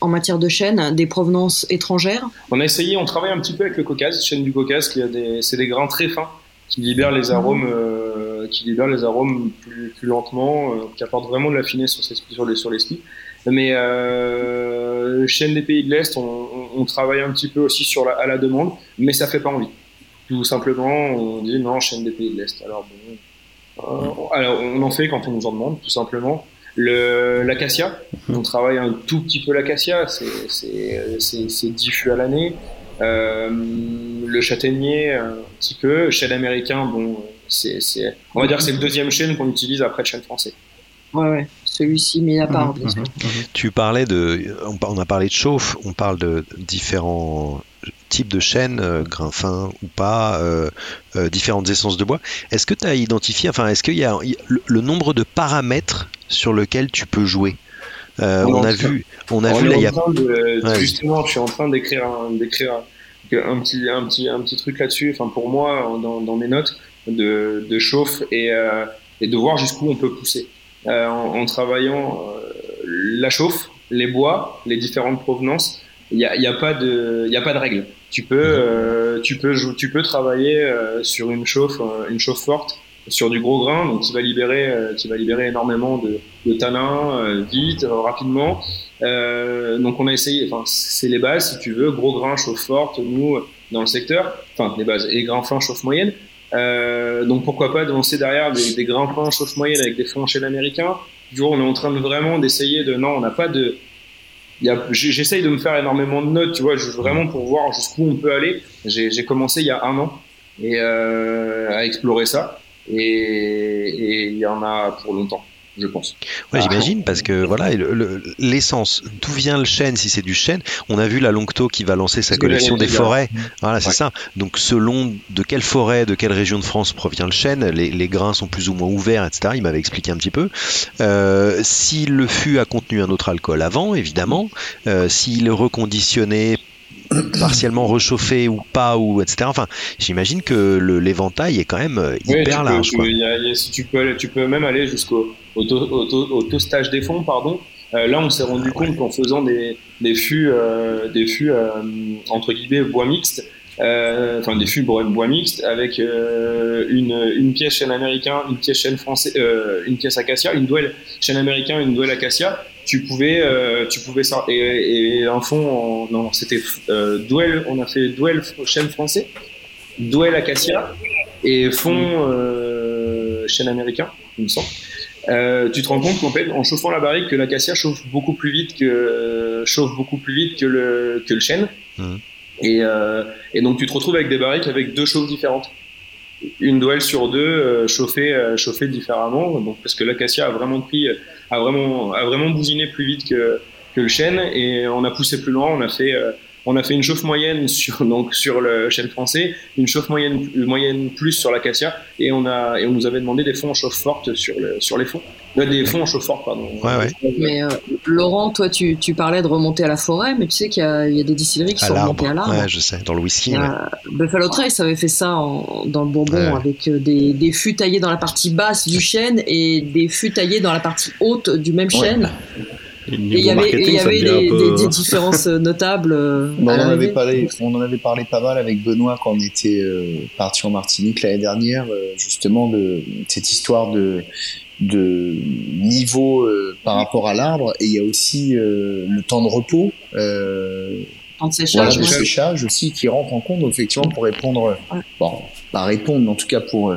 Speaker 7: en matière de chêne des provenances étrangères?
Speaker 6: On a essayé, on travaille un petit peu avec le Caucase, chêne du Caucase, qui a des, c'est des grains très fins qui libère les arômes, euh, qui libère les arômes plus, lentement, euh, qui apporte vraiment de la finesse sur, sur les skis. Mais euh, chaîne des pays de l'Est, on, travaille un petit peu aussi sur à la demande, mais ça fait pas envie. Tout simplement, on dit non, chaîne des pays de l'Est. Alors bon, euh, alors on en fait quand on nous en demande, tout simplement. L'acacia, on travaille un tout petit peu l'acacia, c'est diffus à l'année. Euh, le châtaignier, un petit peu. Chêne américain, bon, c'est, on va dire que c'est le deuxième chêne qu'on utilise après le chêne français.
Speaker 7: Ouais, ouais, celui-ci mis à part. Mhm, mhm, mhm.
Speaker 5: Tu parlais de, on a parlé de chauffe, on parle de différents types de chênes, euh, grains fins ou pas, euh, différentes essences de bois. Est-ce que tu as identifié, enfin, est-ce qu'il y a le, nombre de paramètres sur lequel tu peux jouer? On, a vu, on a vu là, il y
Speaker 6: a... Justement, je suis en train d'écrire un, d'écrire un petit, un petit, un petit truc là-dessus. Enfin, pour moi, dans, dans mes notes de, de chauffe et, euh, et de voir jusqu'où on peut pousser. Euh, en, en, travaillant, euh, la chauffe, les bois, les différentes provenances. Il n'y a, y a, pas de, y a pas de règle. Tu peux, euh, tu peux, tu peux travailler euh, sur une chauffe, euh, une chauffe forte, sur du gros grain, donc qui va libérer, qui va libérer énormément de, de tanins vite, rapidement. donc on a essayé, enfin c'est les bases si tu veux, gros grain, chauffe forte, nous dans le secteur, enfin les bases et grains fins, chauffe moyenne. Donc pourquoi pas lancer derrière des, des grains fins, chauffe moyenne avec des fonds chaîne américains. Du on est en train de vraiment d'essayer de, non, on n'a pas de j'essaye de me faire énormément de notes, tu vois, vraiment pour voir jusqu'où on peut aller. J'ai commencé il y a un an et euh, à explorer ça, et il y en a pour longtemps je pense.
Speaker 5: Ouais, j'imagine parce que voilà, l'essence, d'où vient le chêne si c'est du chêne? On a vu la Longto qui va lancer sa collection des forêts. Voilà, c'est ça. Donc selon de quelle forêt, de quelle région de France provient le chêne, les, grains sont plus ou moins ouverts, etc. Il m'avait expliqué un petit peu. Euh, si le fût a contenu un autre alcool avant, évidemment, euh, s'il est reconditionné partiellement réchauffé ou pas ou etc. Enfin, j'imagine que l'éventail est quand même euh, hyper large.
Speaker 6: tu, peux, tu peux même aller jusqu'au au, toastage des fonds, pardon. Euh, là, on s'est rendu compte qu'en faisant des, des fûts, euh, des fûts entre guillemets bois mixtes, enfin des fûts bois, bois mixtes avec une, une, pièce chêne américain, une pièce chêne français, une pièce acacia, une douelle chêne américain, une douelle acacia tu pouvais, euh, tu pouvais ça. Et, et un fond, non, c'était euh, Duel, on a fait Duel chaîne français, Duel Acacia et fond euh, chaîne américain, il me semble. Euh, tu te rends compte qu'en fait, en chauffant la barrique, que l'acacia chauffe beaucoup plus vite que chauffe beaucoup plus vite que le que le chêne. Mmh. Et, euh, et donc tu te retrouves avec des barriques avec deux chauffes différentes une duel sur deux euh, chauffée, chauffée différemment donc parce que l'acacia a vraiment pris a vraiment, a vraiment bousiné plus vite que, que le chêne et on a poussé plus loin. On a fait, euh, on a fait une chauffe moyenne sur, [LAUGHS] donc, sur le chêne français, une chauffe moyenne, moyenne plus sur l'acacia et on, a, et on nous avait demandé des fonds en chauffe forte sur, le, sur les fonds. Euh, des fonds en chauffe forte, pardon.
Speaker 7: Mais euh, Laurent, toi, tu, tu, parlais de remonter à la forêt, mais tu sais qu'il y, y, a des distilleries qui sont remontées à l'arbre.
Speaker 5: Ouais, je sais, dans le whisky.
Speaker 7: Buffalo Trace avait fait ça en, dans le Bourbon avec des, des fûts taillés dans la partie basse du chêne et des fûts taillés dans la partie haute du même chêne. Et il y avait, y avait des, des, différences euh, notables. Euh,
Speaker 4: on, en avait parlé, on en avait parlé pas mal avec Benoît quand on était euh, parti en Martinique l'année dernière, justement de cette histoire de de niveau par rapport à l'arbre. Et il y a aussi le temps de repos euh,
Speaker 7: temps de séchage,
Speaker 4: de séchage aussi qui rentre en compte effectivement pour répondre bon pas répondre mais en tout cas pour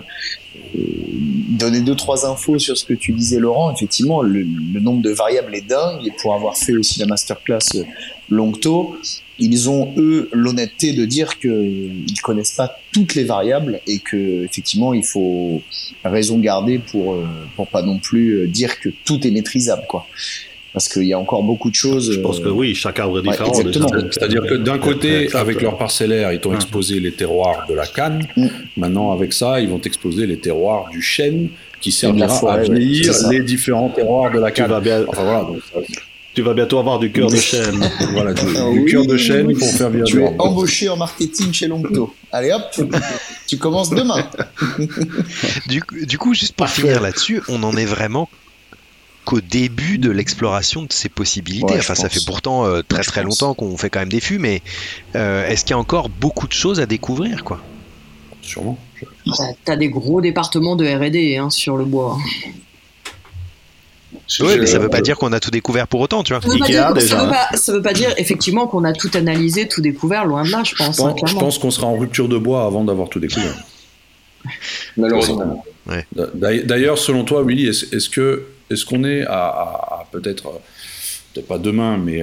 Speaker 4: donner deux trois infos sur ce que tu disais Laurent. Effectivement le, nombre de variables est dingue. Et pour avoir fait aussi la masterclass euh, Longto ils ont eux l'honnêteté de dire que ils connaissent pas toutes les variables et que effectivement il faut raison garder pour euh, pour pas non plus euh, dire que tout est maîtrisable quoi parce qu'il y a encore beaucoup de choses.
Speaker 3: Je pense que oui, chaque arbre est différent.
Speaker 2: C'est-à-dire que d'un côté, avec leur parcellaire, ils t'ont exposé les terroirs de la canne. Mm. Maintenant, avec ça, ils vont t'exposer les terroirs du chêne qui servira à vieillir les différents terroirs de la canne. Tu vas, bien... enfin, voilà, donc,
Speaker 3: tu vas bientôt avoir du cœur de chêne. [LAUGHS]
Speaker 2: voilà, du, ah cœur de chêne pour faire bien.
Speaker 4: Tu es embauché en marketing chez Longto. Allez hop, tu commences demain.
Speaker 5: du, du, coup, juste pour finir là-dessus, on en est vraiment qu'au début de l'exploration de ces possibilités. enfin, ça fait pourtant euh, très très longtemps qu'on fait quand même des fûts, mais euh, est-ce qu'il y a encore beaucoup de choses à découvrir, quoi?
Speaker 2: Sûrement.
Speaker 7: T'as des gros départements de R&D hein, sur le bois.
Speaker 5: Oui, mais ça veut pas dire qu'on a tout découvert pour autant, tu vois.
Speaker 7: Ça veut, déjà. Veut pas, ça veut pas dire effectivement qu'on a tout analysé, tout découvert, loin de là, je pense.
Speaker 2: Hein, je pense qu'on sera en rupture de bois avant d'avoir tout découvert.
Speaker 6: Malheureusement.
Speaker 2: D'ailleurs, selon toi, Willy, est-ce que est-ce qu'on est à, peut-être, peut-être pas demain, mais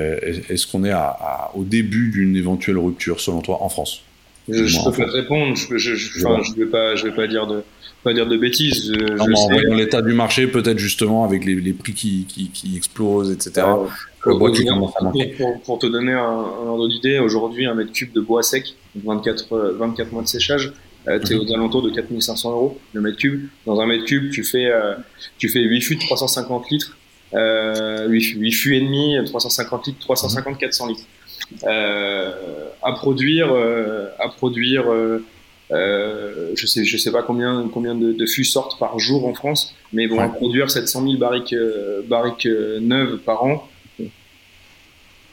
Speaker 2: est-ce qu'on est à, au début d'une éventuelle rupture, selon toi, en France?
Speaker 6: Je, peux pas te répondre. Je, je, je, vais pas, je vais pas dire de, pas dire de bêtises.
Speaker 2: dans l'état du marché, peut-être justement avec les, les prix qui, qui, qui, explosent, etc.
Speaker 6: le bois qui commence à manquer. Pour, te donner un, un ordre d'idée, aujourd'hui, un mètre cube de bois sec, 24, 24 mois de séchage, euh, tu es aux alentours de 4500 euros le mètre cube. Dans un mètre cube, tu fais, euh, tu fais 8 fûts de 350 litres, euh, 8, 8 fûts et demi, 350 litres, 350, 400 litres. Euh, à produire, euh, à produire Euh, je sais, je sais pas combien, combien de, de, fûts sortent par jour en France, mais vont produire 700 000 barriques, barriques neuves par an.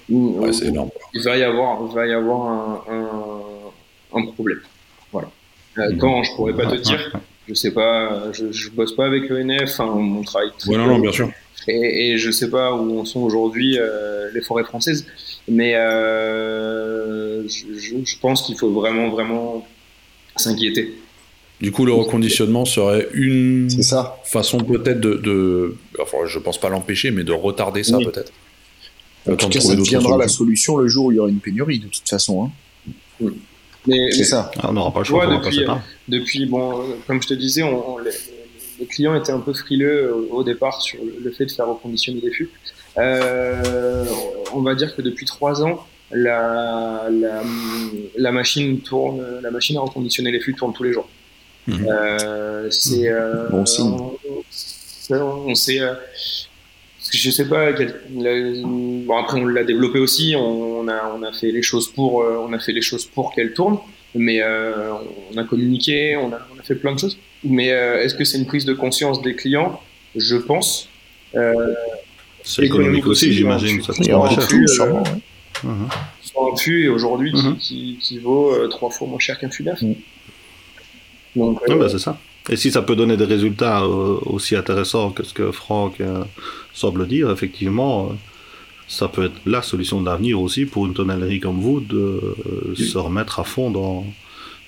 Speaker 2: Ouais, c'est énorme.
Speaker 6: Il va y avoir, il va y avoir un, un, un problème. Euh, quand, je pourrais pas te dire. Je sais pas, je, je bosse pas avec l'ENF, hein, on travaille.
Speaker 2: Ouais, non, non, bien sûr.
Speaker 6: Et, et, je sais pas où en sont aujourd'hui euh, les forêts françaises, mais euh, je, je, pense qu'il faut vraiment, vraiment s'inquiéter.
Speaker 2: Du coup, le reconditionnement serait une ça. façon peut-être de, de, enfin, je pense pas l'empêcher, mais de retarder ça
Speaker 4: oui.
Speaker 2: peut-être.
Speaker 4: En tout cas, ça deviendra la solution le jour où il y aura une pénurie, de toute façon. Hein.
Speaker 6: Mais,
Speaker 4: c'est ça.
Speaker 3: Ah, on n'aura pas le choix.
Speaker 6: Ouais, depuis, euh, depuis, bon, comme je te disais, on, on, les, les, clients étaient un peu frileux au, au, départ sur le fait de faire reconditionner les fûts. Euh, on va dire que depuis trois ans, la, la, la, machine tourne, la machine à reconditionner les fûts tourne tous les jours. Mmh. Euh, c'est euh,
Speaker 4: bon signe.
Speaker 6: On, on sait je sais pas quel, bon après on l'a développé aussi on, a on a fait les choses pour euh, on a fait les choses pour qu'elle tourne mais euh, on a communiqué on a, on a fait plein de choses. Mais euh, est-ce que c'est une prise de conscience des clients? Je pense.
Speaker 3: C'est économique, aussi, aussi j'imagine ça
Speaker 6: sur un fût euh, mmh. sur un fût et aujourd'hui qui, qui, qui, vaut trois fois moins cher qu'un fût neuf mmh.
Speaker 3: donc ah bah, c'est ça et si ça peut donner des résultats euh, aussi intéressants que ce que Franck euh, semble dire, effectivement, euh, ça peut être la solution d'avenir aussi pour une tonnellerie comme vous de oui. se remettre à fond dans,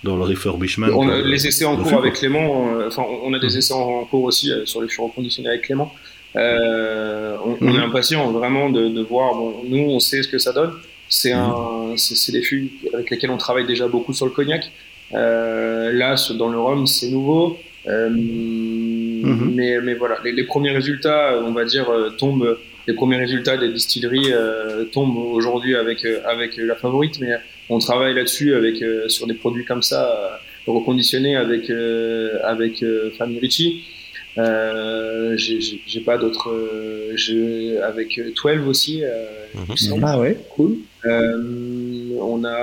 Speaker 3: dans le refurbishment.
Speaker 6: On a les essais en cours avec Clément, enfin, on a des essais en cours aussi sur les fûts reconditionnés avec Clément. Euh, on, on, est impatient vraiment de, de, voir. Bon, nous, on sait ce que ça donne. C'est un, c'est des fûts avec lesquels on travaille déjà beaucoup sur le cognac. Euh, là, dans le rhum, c'est nouveau. Euh, mm -hmm. mais, mais voilà, les, les, premiers résultats, on va dire, euh, tombent. Les premiers résultats des distilleries euh, tombent aujourd'hui avec avec la favorite, mais on travaille là-dessus avec sur des produits comme ça reconditionnés avec avec Family Ricci. Euh, j'ai pas d'autres. Euh, avec 12 aussi. Euh,
Speaker 4: mm -hmm. Ah ouais, cool.
Speaker 6: Euh, on a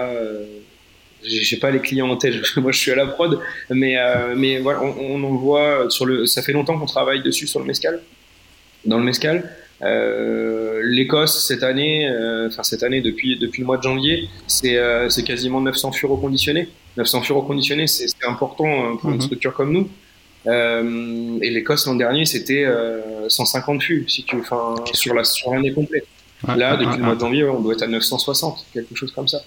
Speaker 6: j'ai pas les clients en tête, [LAUGHS] moi je suis à la prod, mais, euh, mais voilà, on, on, en voit sur le. Ça fait longtemps qu'on travaille dessus sur le mescal, dans le mescal. Euh, L'Écosse cette année, euh, enfin cette année depuis depuis le mois de janvier, c'est euh, quasiment 900 fûts reconditionnés. 900 fûts reconditionnés, c'est important hein, pour mm -hmm. une structure comme nous. Euh, et l'Écosse l'an dernier, c'était 150 fûts, si tu, enfin sur la sur l'année complète. Là, depuis le mois de janvier, on doit être à 960, quelque chose comme ça.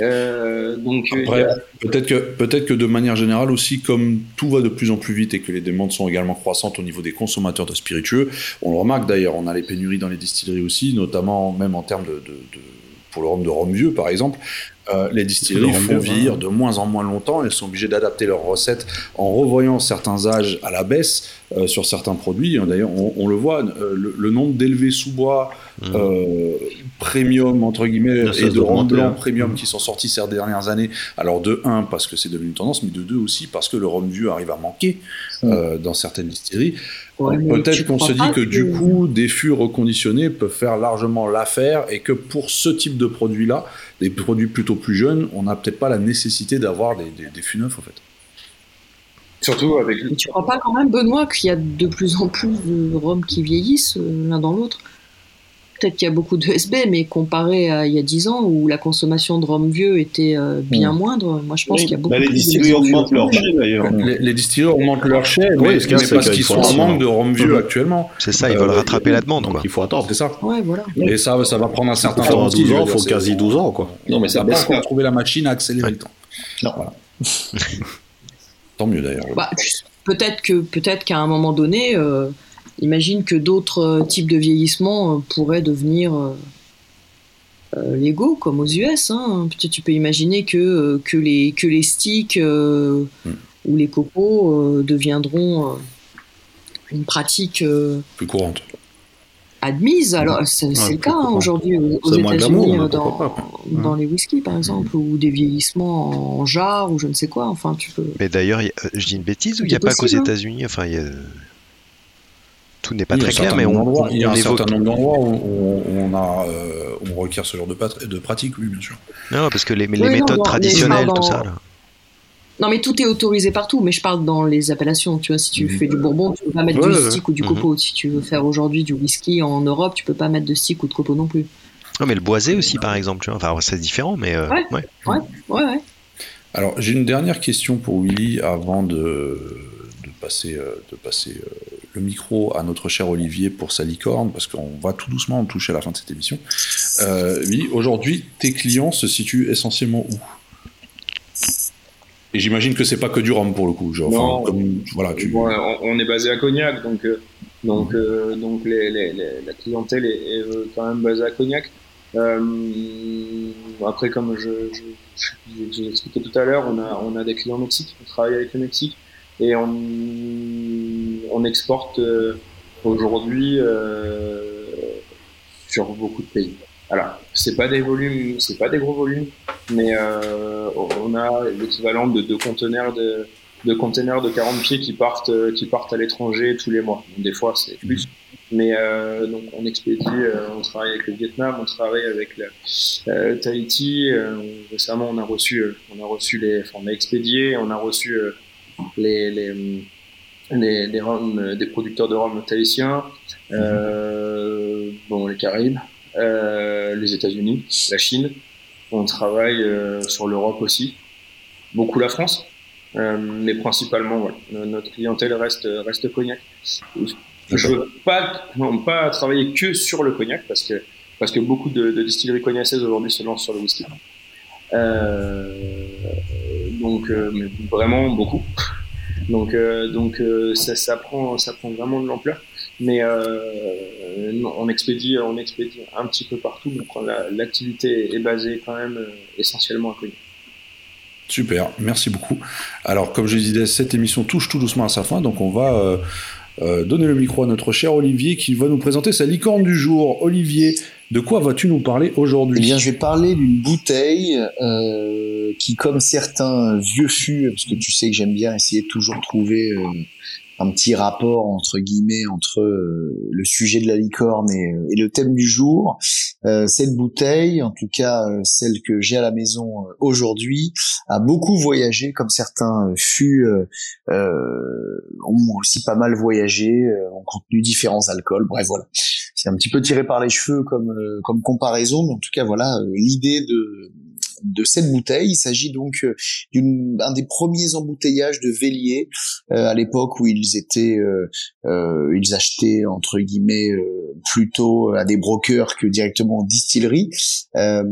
Speaker 6: Euh, donc
Speaker 2: Après, a... peut-être que peut-être que de manière générale aussi, comme tout va de plus en plus vite et que les demandes sont également croissantes au niveau des consommateurs de spiritueux, on le remarque d'ailleurs, on a les pénuries dans les distilleries aussi, notamment même en termes de, de, de pour le rhum de rhum vieux par exemple, euh, les distilleries font vieillir de moins en moins longtemps. Elles sont obligées d'adapter leurs recettes en revoyant certains âges à la baisse euh, sur certains produits. D'ailleurs, on, on, le voit, euh, le, le, nombre d'élevés sous bois mmh. premium entre guillemets et de rhum blanc premium mmh. qui sont sortis ces dernières années. Alors de un parce que c'est devenu une tendance, mais de deux aussi parce que le rhum vieux arrive à manquer mmh. dans certaines distilleries. Ouais, Peut-être qu'on se dit que, que, du coup, des fûts reconditionnés peuvent faire largement l'affaire et que pour ce type de produit-là, des produits plutôt plus jeunes, on n'a peut-être pas la nécessité d'avoir des, des, des, fûts neufs en fait.
Speaker 6: Surtout avec.
Speaker 7: Mais tu crois pas quand même, Benoît, qu'il y a de plus en plus de rhums qui vieillissent euh, l'un dans l'autre? Peut-être qu'il y a beaucoup de SB, mais comparé à il y a 10 ans où la consommation de rhum vieux était euh, bien mmh. moindre, moi je pense oui, qu'il y a beaucoup
Speaker 8: bah, les distilleries augmentent leur chai d'ailleurs.
Speaker 2: Les, les distilleries augmentent leur chai, oui, mais, mais parce qu'ils sont en manque de rhum vieux actuellement.
Speaker 5: C'est ça, ils veulent euh, rattraper la demande.
Speaker 2: Donc il faut attendre, c'est ça.
Speaker 7: Ouais, voilà.
Speaker 2: Et ça, ça va prendre un certain
Speaker 3: temps. 12 ans, il faut quasi 12 ans, quoi.
Speaker 2: Non, mais ça va pas trouver la machine à accélérer le temps.
Speaker 4: Non. [LAUGHS]
Speaker 2: Tant mieux d'ailleurs.
Speaker 7: Bah, peut-être que peut-être qu'à un moment donné. Euh, imagine que d'autres euh, types de vieillissement euh, pourraient devenir euh, légaux, comme aux US. Hein. Peut-être tu peux imaginer que, que, les, que les sticks mm. ou les copeaux deviendront une pratique
Speaker 2: plus courante.
Speaker 7: Admise, alors c'est ouais, le cas hein, aujourd'hui aux États-Unis dans, dans les whiskies par exemple, ou des vieillissements en jarre ou je ne sais quoi. Enfin, tu peux.
Speaker 5: Mais d'ailleurs, je dis une bêtise ou il n'y a pas qu'aux États-Unis. Enfin, il y a tout n'est pas très clair, mais on,
Speaker 2: il y a un
Speaker 5: évoque...
Speaker 2: certain nombre d'endroits où, où, on, a, euh, on requiert ce genre de, de pratique, oui, bien sûr.
Speaker 5: Non, parce que les, les oui, méthodes non, traditionnelles, tout ça. Là.
Speaker 7: Non, mais tout est autorisé partout, mais je parle dans les appellations. Tu vois, si tu
Speaker 2: Mhm.
Speaker 7: fais du bourbon, tu peux pas mettre
Speaker 3: Ouais,
Speaker 7: du
Speaker 3: ouais,
Speaker 7: stick ou du
Speaker 5: Mhm.
Speaker 7: copeaux. Si tu veux faire aujourd'hui du whisky en Europe, tu peux pas mettre de stick ou de copeaux non plus.
Speaker 5: Non, mais le boisé aussi, par exemple. Tu vois. Enfin, c'est différent, mais. euh,
Speaker 7: Ouais.
Speaker 5: ouais.
Speaker 7: Ouais, ouais.
Speaker 2: Alors, j'ai une dernière question pour Willy avant de, de passer, euh, de passer euh, le micro à notre cher Olivier pour sa licorne, parce qu'on va tout doucement toucher à la fin de cette émission. Euh, aujourd'hui, tes clients se situent essentiellement où? Et j'imagine que c'est pas que du rhum pour le coup. Genre,
Speaker 6: Non.
Speaker 2: comme, voilà, tu...
Speaker 6: Bon, on, on est basé à Cognac, donc euh, donc euh, donc les, les- les- la clientèle est, est, euh, quand même basée à Cognac. Après, comme je, je, je- tout à l'heure, on a on a des clients au Mexique, on travaille avec le Mexique et on on exporte euh, aujourd'hui euh, sur beaucoup de pays. Alors, c'est pas des volumes, c'est pas des gros volumes, mais euh, on a l'équivalent de deux conteneurs de de containers de 40 pieds qui partent qui partent à l'étranger tous les mois. Donc, des fois c'est plus, mais euh, donc on expédie, euh, on travaille avec le Vietnam, on travaille avec euh, Tahiti. récemment on a reçu on a reçu les, enfin, on a expédié, on a reçu les les les, les rhums, euh, des producteurs de rhum tahitiens, euh, bon les Caraïbes, euh, les États-Unis, la Chine. On travaille euh, sur l'Europe aussi, beaucoup la France. Euh, mais principalement, voilà, no- notre clientèle reste reste cognac. Je veux pas non, pas travailler que sur le cognac parce que parce que beaucoup de, de distilleries cognacaises aujourd'hui se lancent sur le whisky. Euh, donc euh, mais vraiment beaucoup. Donc euh, donc euh, ça prend ça prend vraiment de l'ampleur. Mais euh, on expédie on expédie un petit peu partout. Donc la- l'activité est basée quand même essentiellement à Cognac.
Speaker 2: Super, merci beaucoup. Alors, comme je disais, cette émission touche tout doucement à sa fin, donc on va euh, donner le micro à notre cher Olivier qui va nous présenter sa licorne du jour. Olivier, de quoi vas-tu nous parler aujourd'hui
Speaker 4: Eh bien, je vais parler d'une bouteille euh, qui, comme certains vieux fûts, parce que tu sais que j'aime bien essayer de toujours trouver euh, un petit rapport entre guillemets entre euh, le sujet de la licorne et, euh, et le thème du jour. Euh, cette bouteille, en tout cas euh, celle que j'ai à la maison aujourd'hui, a beaucoup voyagé, comme certains fûts ont aussi pas mal voyagé, ont contenu différents alcools. Bref, voilà c'est un petit peu tiré par les cheveux comme comme comparaison, mais en tout cas voilà l'idée de de cette bouteille. Il s'agit donc euh, d'une un des premiers emboutteillages de Vélier euh, à l'époque où ils étaient euh, ils achetaient entre guillemets plutôt à des brokers que directement en distillerie. Euh,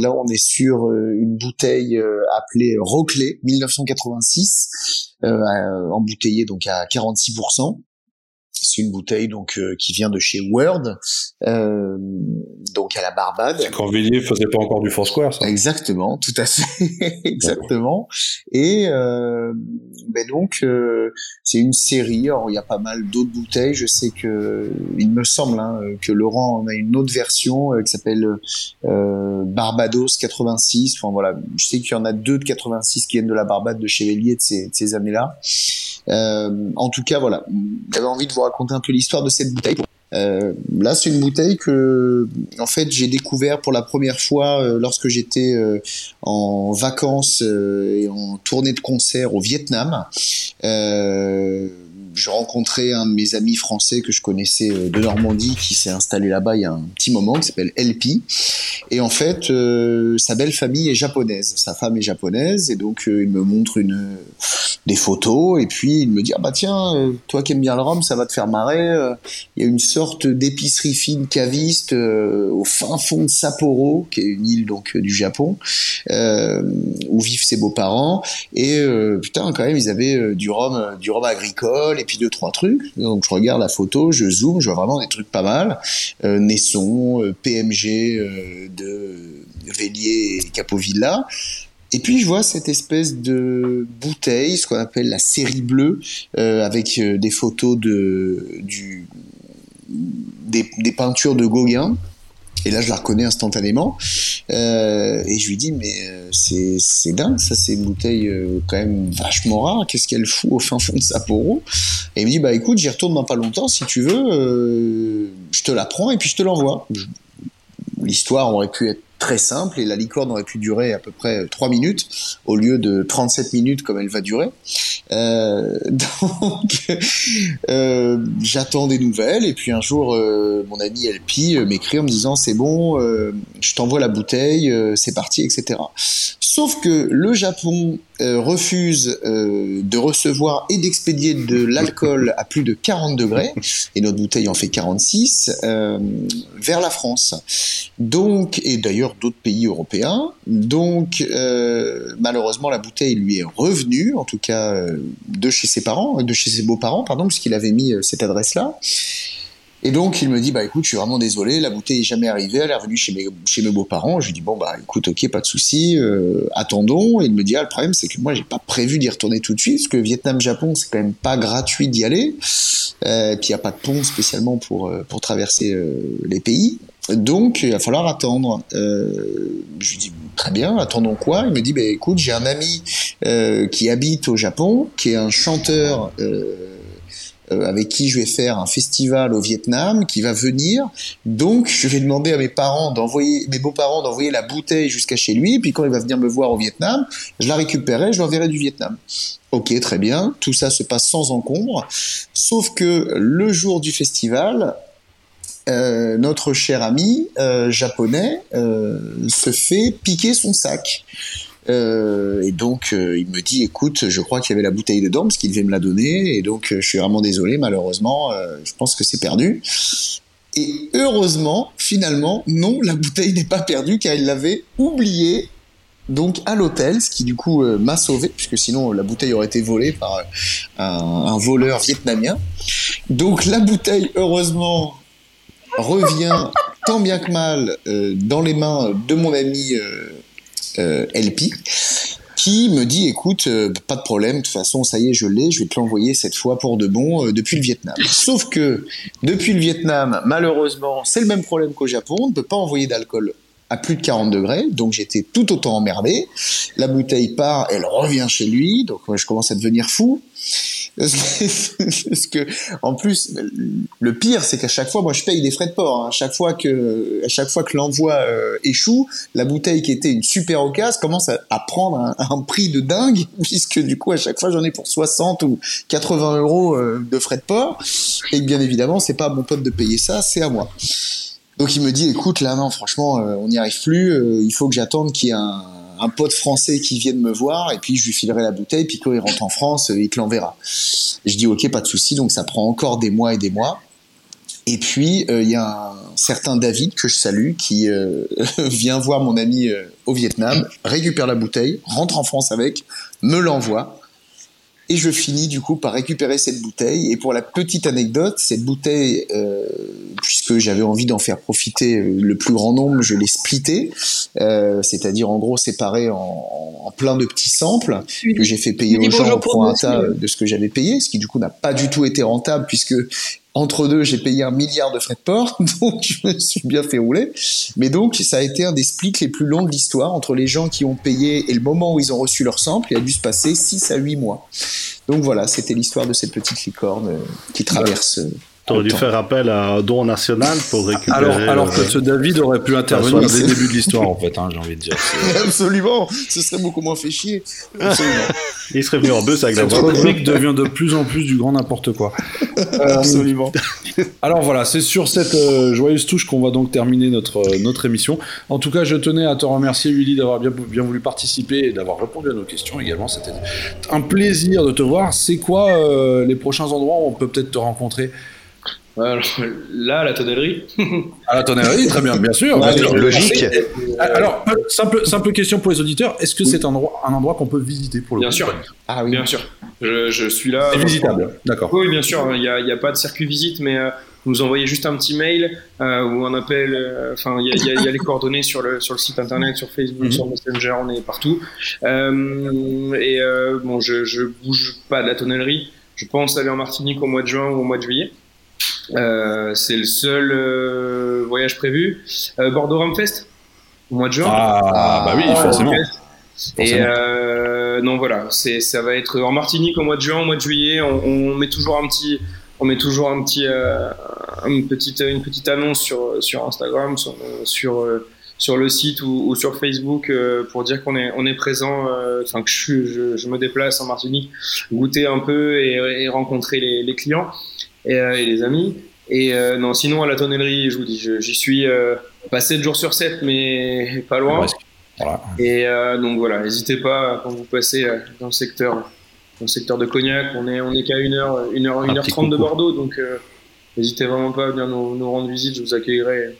Speaker 4: là on est sur une bouteille appelée Roclay 1986 euh, embouteillée donc à 46%. C'est une bouteille donc euh, qui vient de chez Word, euh, donc à la Barbade.
Speaker 2: Quand Villiers faisait pas encore du Foursquare, ça
Speaker 4: Exactement, tout à fait, [LAUGHS] exactement. Et euh, ben donc c'est une série. Alors il y a pas mal d'autres bouteilles. Je sais que il me semble hein, que Laurent en a une autre version qui s'appelle Barbados 86. Enfin voilà, je sais qu'il y en a deux de 86 qui viennent de la Barbade de Chevalier de ces, de ces années-là. Euh, en tout cas, voilà, j'avais envie de vous raconter un peu l'histoire de cette bouteille. Euh, là, c'est une bouteille que, en fait, j'ai découvert pour la première fois euh, lorsque j'étais euh, en vacances euh, et en tournée de concert au Vietnam. Euh, je rencontrais un de mes amis français que je connaissais euh, de Normandie qui s'est installé là-bas il y a un petit moment, qui s'appelle LP. Et en fait, euh, sa belle famille est japonaise, sa femme est japonaise, et donc euh, il me montre des photos, et puis il me dit ah bah tiens, toi qui aimes bien le rhum, ça va te faire marrer. Il y a une sorte d'épicerie fine caviste au fin fond de Sapporo, qui est une île donc du Japon, où vivent ses beaux-parents. Et putain, quand même, ils avaient du rhum, du rhum agricole, et puis deux trois trucs. Donc je regarde la photo, je zoome, je vois vraiment des trucs pas mal. Euh, Nesson, euh, PMG euh, de Vélier et Capovilla. Et puis je vois cette espèce de bouteille, ce qu'on appelle la série bleue, euh, avec des photos de des peintures de Gauguin. Et là, je la reconnais instantanément. Euh, et je lui dis, mais euh, c'est dingue, ça, c'est une bouteille euh, quand même vachement rare. Qu'est-ce qu'elle fout au fin fond de Sapporo Et il me dit, bah écoute, j'y retourne dans pas longtemps, si tu veux, je te la prends et puis je te l'envoie. L'histoire aurait pu être très simple et la licorne aurait pu durer à peu près 3 minutes au lieu de 37 minutes comme elle va durer. Euh, [LAUGHS] donc euh, j'attends des nouvelles et puis un jour euh, mon ami Elpi euh, m'écrit en me disant c'est bon, euh, je t'envoie la bouteille, euh, c'est parti, etc. Sauf que le Japon refuse de recevoir et d'expédier de l'alcool à plus de 40 degrés et notre bouteille en fait 46 vers la France. Donc et d'ailleurs d'autres pays européens. Donc malheureusement la bouteille lui est revenue, en tout cas de chez ses parents, de chez ses beaux-parents, pardon, puisqu'il avait mis cette adresse-là. Et donc il me dit bah écoute je suis vraiment désolé la bouteille est jamais arrivée elle est revenue chez mes chez mes beaux-parents. Je lui dis bon bah écoute ok pas de souci euh, attendons. Et il me dit ah le problème c'est que moi j'ai pas prévu d'y retourner tout de suite parce que Vietnam Japon c'est quand même pas gratuit d'y aller. Euh, puis il y a pas de pont spécialement pour euh, pour traverser euh, les pays. Donc il va falloir attendre. Je lui dis très bien attendons quoi? Il me dit bah écoute j'ai un ami qui habite au Japon qui est un chanteur avec qui je vais faire un festival au Vietnam qui va venir. Donc, je vais demander à mes parents d'envoyer, mes beaux-parents d'envoyer la bouteille jusqu'à chez lui. Puis, quand il va venir me voir au Vietnam, je la récupérerai, je l'enverrai du Vietnam. Ok, très bien. Tout ça se passe sans encombre. Sauf que le jour du festival, euh, notre cher ami euh, japonais euh, se fait piquer son sac. Euh, et donc euh, il me dit écoute je crois qu'il y avait la bouteille dedans parce qu'il devait me la donner et donc euh, je suis vraiment désolé malheureusement je pense que c'est perdu et heureusement finalement non la bouteille n'est pas perdue car il l'avait oubliée donc à l'hôtel, ce qui du coup m'a sauvé, puisque sinon la bouteille aurait été volée par un, voleur vietnamien. Donc la bouteille, heureusement, revient tant bien que mal dans les mains de mon ami LP, qui me dit écoute, euh, pas de problème, de toute façon, ça y est, je l'ai, je vais te l'envoyer cette fois pour de bon euh, depuis le Vietnam. Sauf que depuis le Vietnam, malheureusement, c'est le même problème qu'au Japon, on ne peut pas envoyer d'alcool à plus de 40 degrés, donc j'étais tout autant emmerdé. La bouteille part, elle revient chez lui, donc moi je commence à devenir fou. [LAUGHS] Parce que, en plus, le pire, c'est qu'à chaque fois, moi, je paye des frais de port. Hein. À chaque fois que, à chaque fois que l'envoi euh, échoue, la bouteille qui était une super occasion commence à, prendre un, prix de dingue, [LAUGHS] puisque du coup, à chaque fois, j'en ai pour 60 ou 80 euros euh, de frais de port. Et bien évidemment, c'est pas à mon pote de payer ça, c'est à moi. Donc il me dit, écoute, là, non, franchement, euh, on n'y arrive plus. Il faut que j'attende qu'il y ait un, un, pote français qui vienne me voir, et puis je lui filerai la bouteille, puis quand il rentre en France, euh, il te l'enverra. Je dis, ok, pas de souci. Donc ça prend encore des mois et des mois. Et puis il y a un certain David que je salue qui [LAUGHS] vient voir mon ami au Vietnam, récupère la bouteille, rentre en France avec, me l'envoie. Et je finis du coup par récupérer cette bouteille. Et pour la petite anecdote, cette bouteille, euh, puisque j'avais envie d'en faire profiter le plus grand nombre, je l'ai splittée, euh, c'est-à-dire en gros séparée en, en, plein de petits samples que j'ai fait payer aux gens pour un tas de ce que j'avais payé, ce qui du coup n'a pas du tout été rentable puisque entre deux, j'ai payé un milliard de frais de port, [LAUGHS] donc je me suis bien fait rouler. Mais donc, ça a été un des splits les plus longs de l'histoire entre les gens qui ont payé et le moment où ils ont reçu leur sample. Il a dû se passer 6 à 8 mois. Donc voilà, c'était l'histoire de cette petite licorne euh, qui traverse. Euh,
Speaker 3: T'aurais dû faire appel à un don national pour récupérer.
Speaker 2: Alors, alors que ce David aurait pu intervenir dès le début de l'histoire, en fait, hein, j'ai envie de dire. [LAUGHS]
Speaker 4: Absolument, ce serait beaucoup moins fait chier. Absolument.
Speaker 3: Il serait venu en bus avec la
Speaker 2: Cette rubrique devient de plus en plus du grand n'importe quoi. [LAUGHS]
Speaker 4: Euh, Absolument.
Speaker 2: Alors voilà, c'est sur cette euh, joyeuse touche qu'on va donc terminer notre, euh, notre émission. En tout cas, je tenais à te remercier, Willy, d'avoir bien, bien voulu participer et d'avoir répondu à nos questions également. C'était un plaisir de te voir. C'est quoi euh, les prochains endroits où on peut peut-être te rencontrer?
Speaker 6: Alors, là, [LAUGHS] à la tonnellerie.
Speaker 2: à la tonnellerie, très bien, bien sûr.
Speaker 5: Ouais, logique.
Speaker 2: Alors, simple, simple question pour les auditeurs est-ce que oui. c'est un endroit, un endroit qu'on peut visiter pour le
Speaker 6: Bien
Speaker 2: coup
Speaker 6: sûr.
Speaker 4: Ah oui.
Speaker 6: Bien sûr. Je, je suis là.
Speaker 2: C'est visitable, d'accord.
Speaker 6: Oui, bien sûr. Il n'y a, a, pas de circuit visite, mais euh, vous nous envoyez juste un petit mail euh, ou un appel. Enfin, il y, y, y, a les coordonnées sur le, sur le site internet, sur Facebook, mm -hmm. sur Messenger, on est partout. Euh, et bon, je, je bouge pas de la tonnellerie. Je pense aller en Martinique au mois de juin ou au mois de juillet. Euh, c'est le seul euh, voyage prévu. Euh, Bordeaux Ramfest au mois de juin.
Speaker 2: Ah, bah oui, forcément.
Speaker 6: Et euh, non, voilà, c'est ça va être en Martinique au mois de juin, au mois de juillet. On, on met toujours un petit, on met toujours un petit, une petite, une petite annonce sur sur Instagram, sur, sur sur le site ou, ou sur Facebook euh, pour dire qu'on est, on est présent, euh, enfin que je, je, je, me déplace en Martinique, goûter un peu et, et rencontrer les, les, clients et, euh, et, les amis. Et non, sinon à la tonnellerie, je vous dis, j'y suis pas 7 jours sur 7, mais [LAUGHS] pas loin. Voilà. Et donc voilà, n'hésitez pas quand vous passez dans le secteur, dans le secteur de Cognac. On est, on est qu'à 1 heure, 1 heure, 1 heure 30 de Bordeaux, donc n'hésitez vraiment pas à venir nous, nous rendre visite. Je vous accueillerai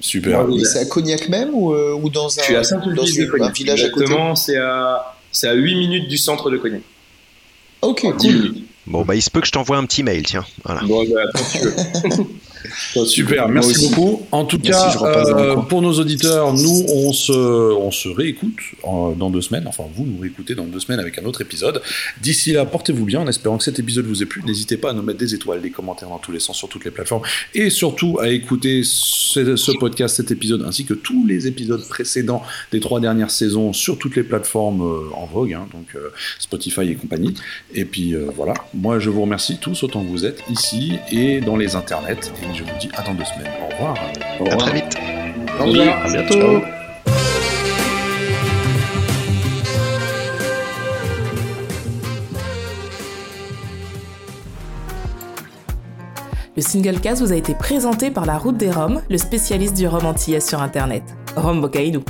Speaker 2: Super.
Speaker 4: c'est à Cognac même ou, euh, ou dans un,
Speaker 6: Je suis à dans une, un village Exactement, c'est à, à 8 minutes du centre de Cognac.
Speaker 4: Ok, cool.
Speaker 5: Bon, bah, il se peut que je t'envoie un petit mail, tiens. Voilà.
Speaker 6: Bon, bah, attends, tu veux. [LAUGHS]
Speaker 2: Super, merci beaucoup. En tout cas, euh, pour nos auditeurs, nous, on se, on se réécoute dans deux semaines. Enfin, vous nous réécoutez dans deux semaines avec un autre épisode. D'ici là, portez-vous bien en espérant que cet épisode vous ait plu. N'hésitez pas à nous mettre des étoiles, des commentaires dans tous les sens sur toutes les plateformes et surtout à écouter ce, ce podcast, cet épisode, ainsi que tous les épisodes précédents des trois dernières saisons sur toutes les plateformes euh, en vogue, hein, donc euh, Spotify et compagnie. Et puis voilà, moi je vous remercie tous autant que vous êtes ici et dans les internets. Et je vous dis à dans deux semaines. Au revoir.
Speaker 5: Au revoir. À très vite.
Speaker 2: Au revoir. À bientôt. Ciao.
Speaker 1: Le single cast vous a été présenté par la Route des Roms, le spécialiste du rhum antillais sur Internet. Rome Bocaïdou.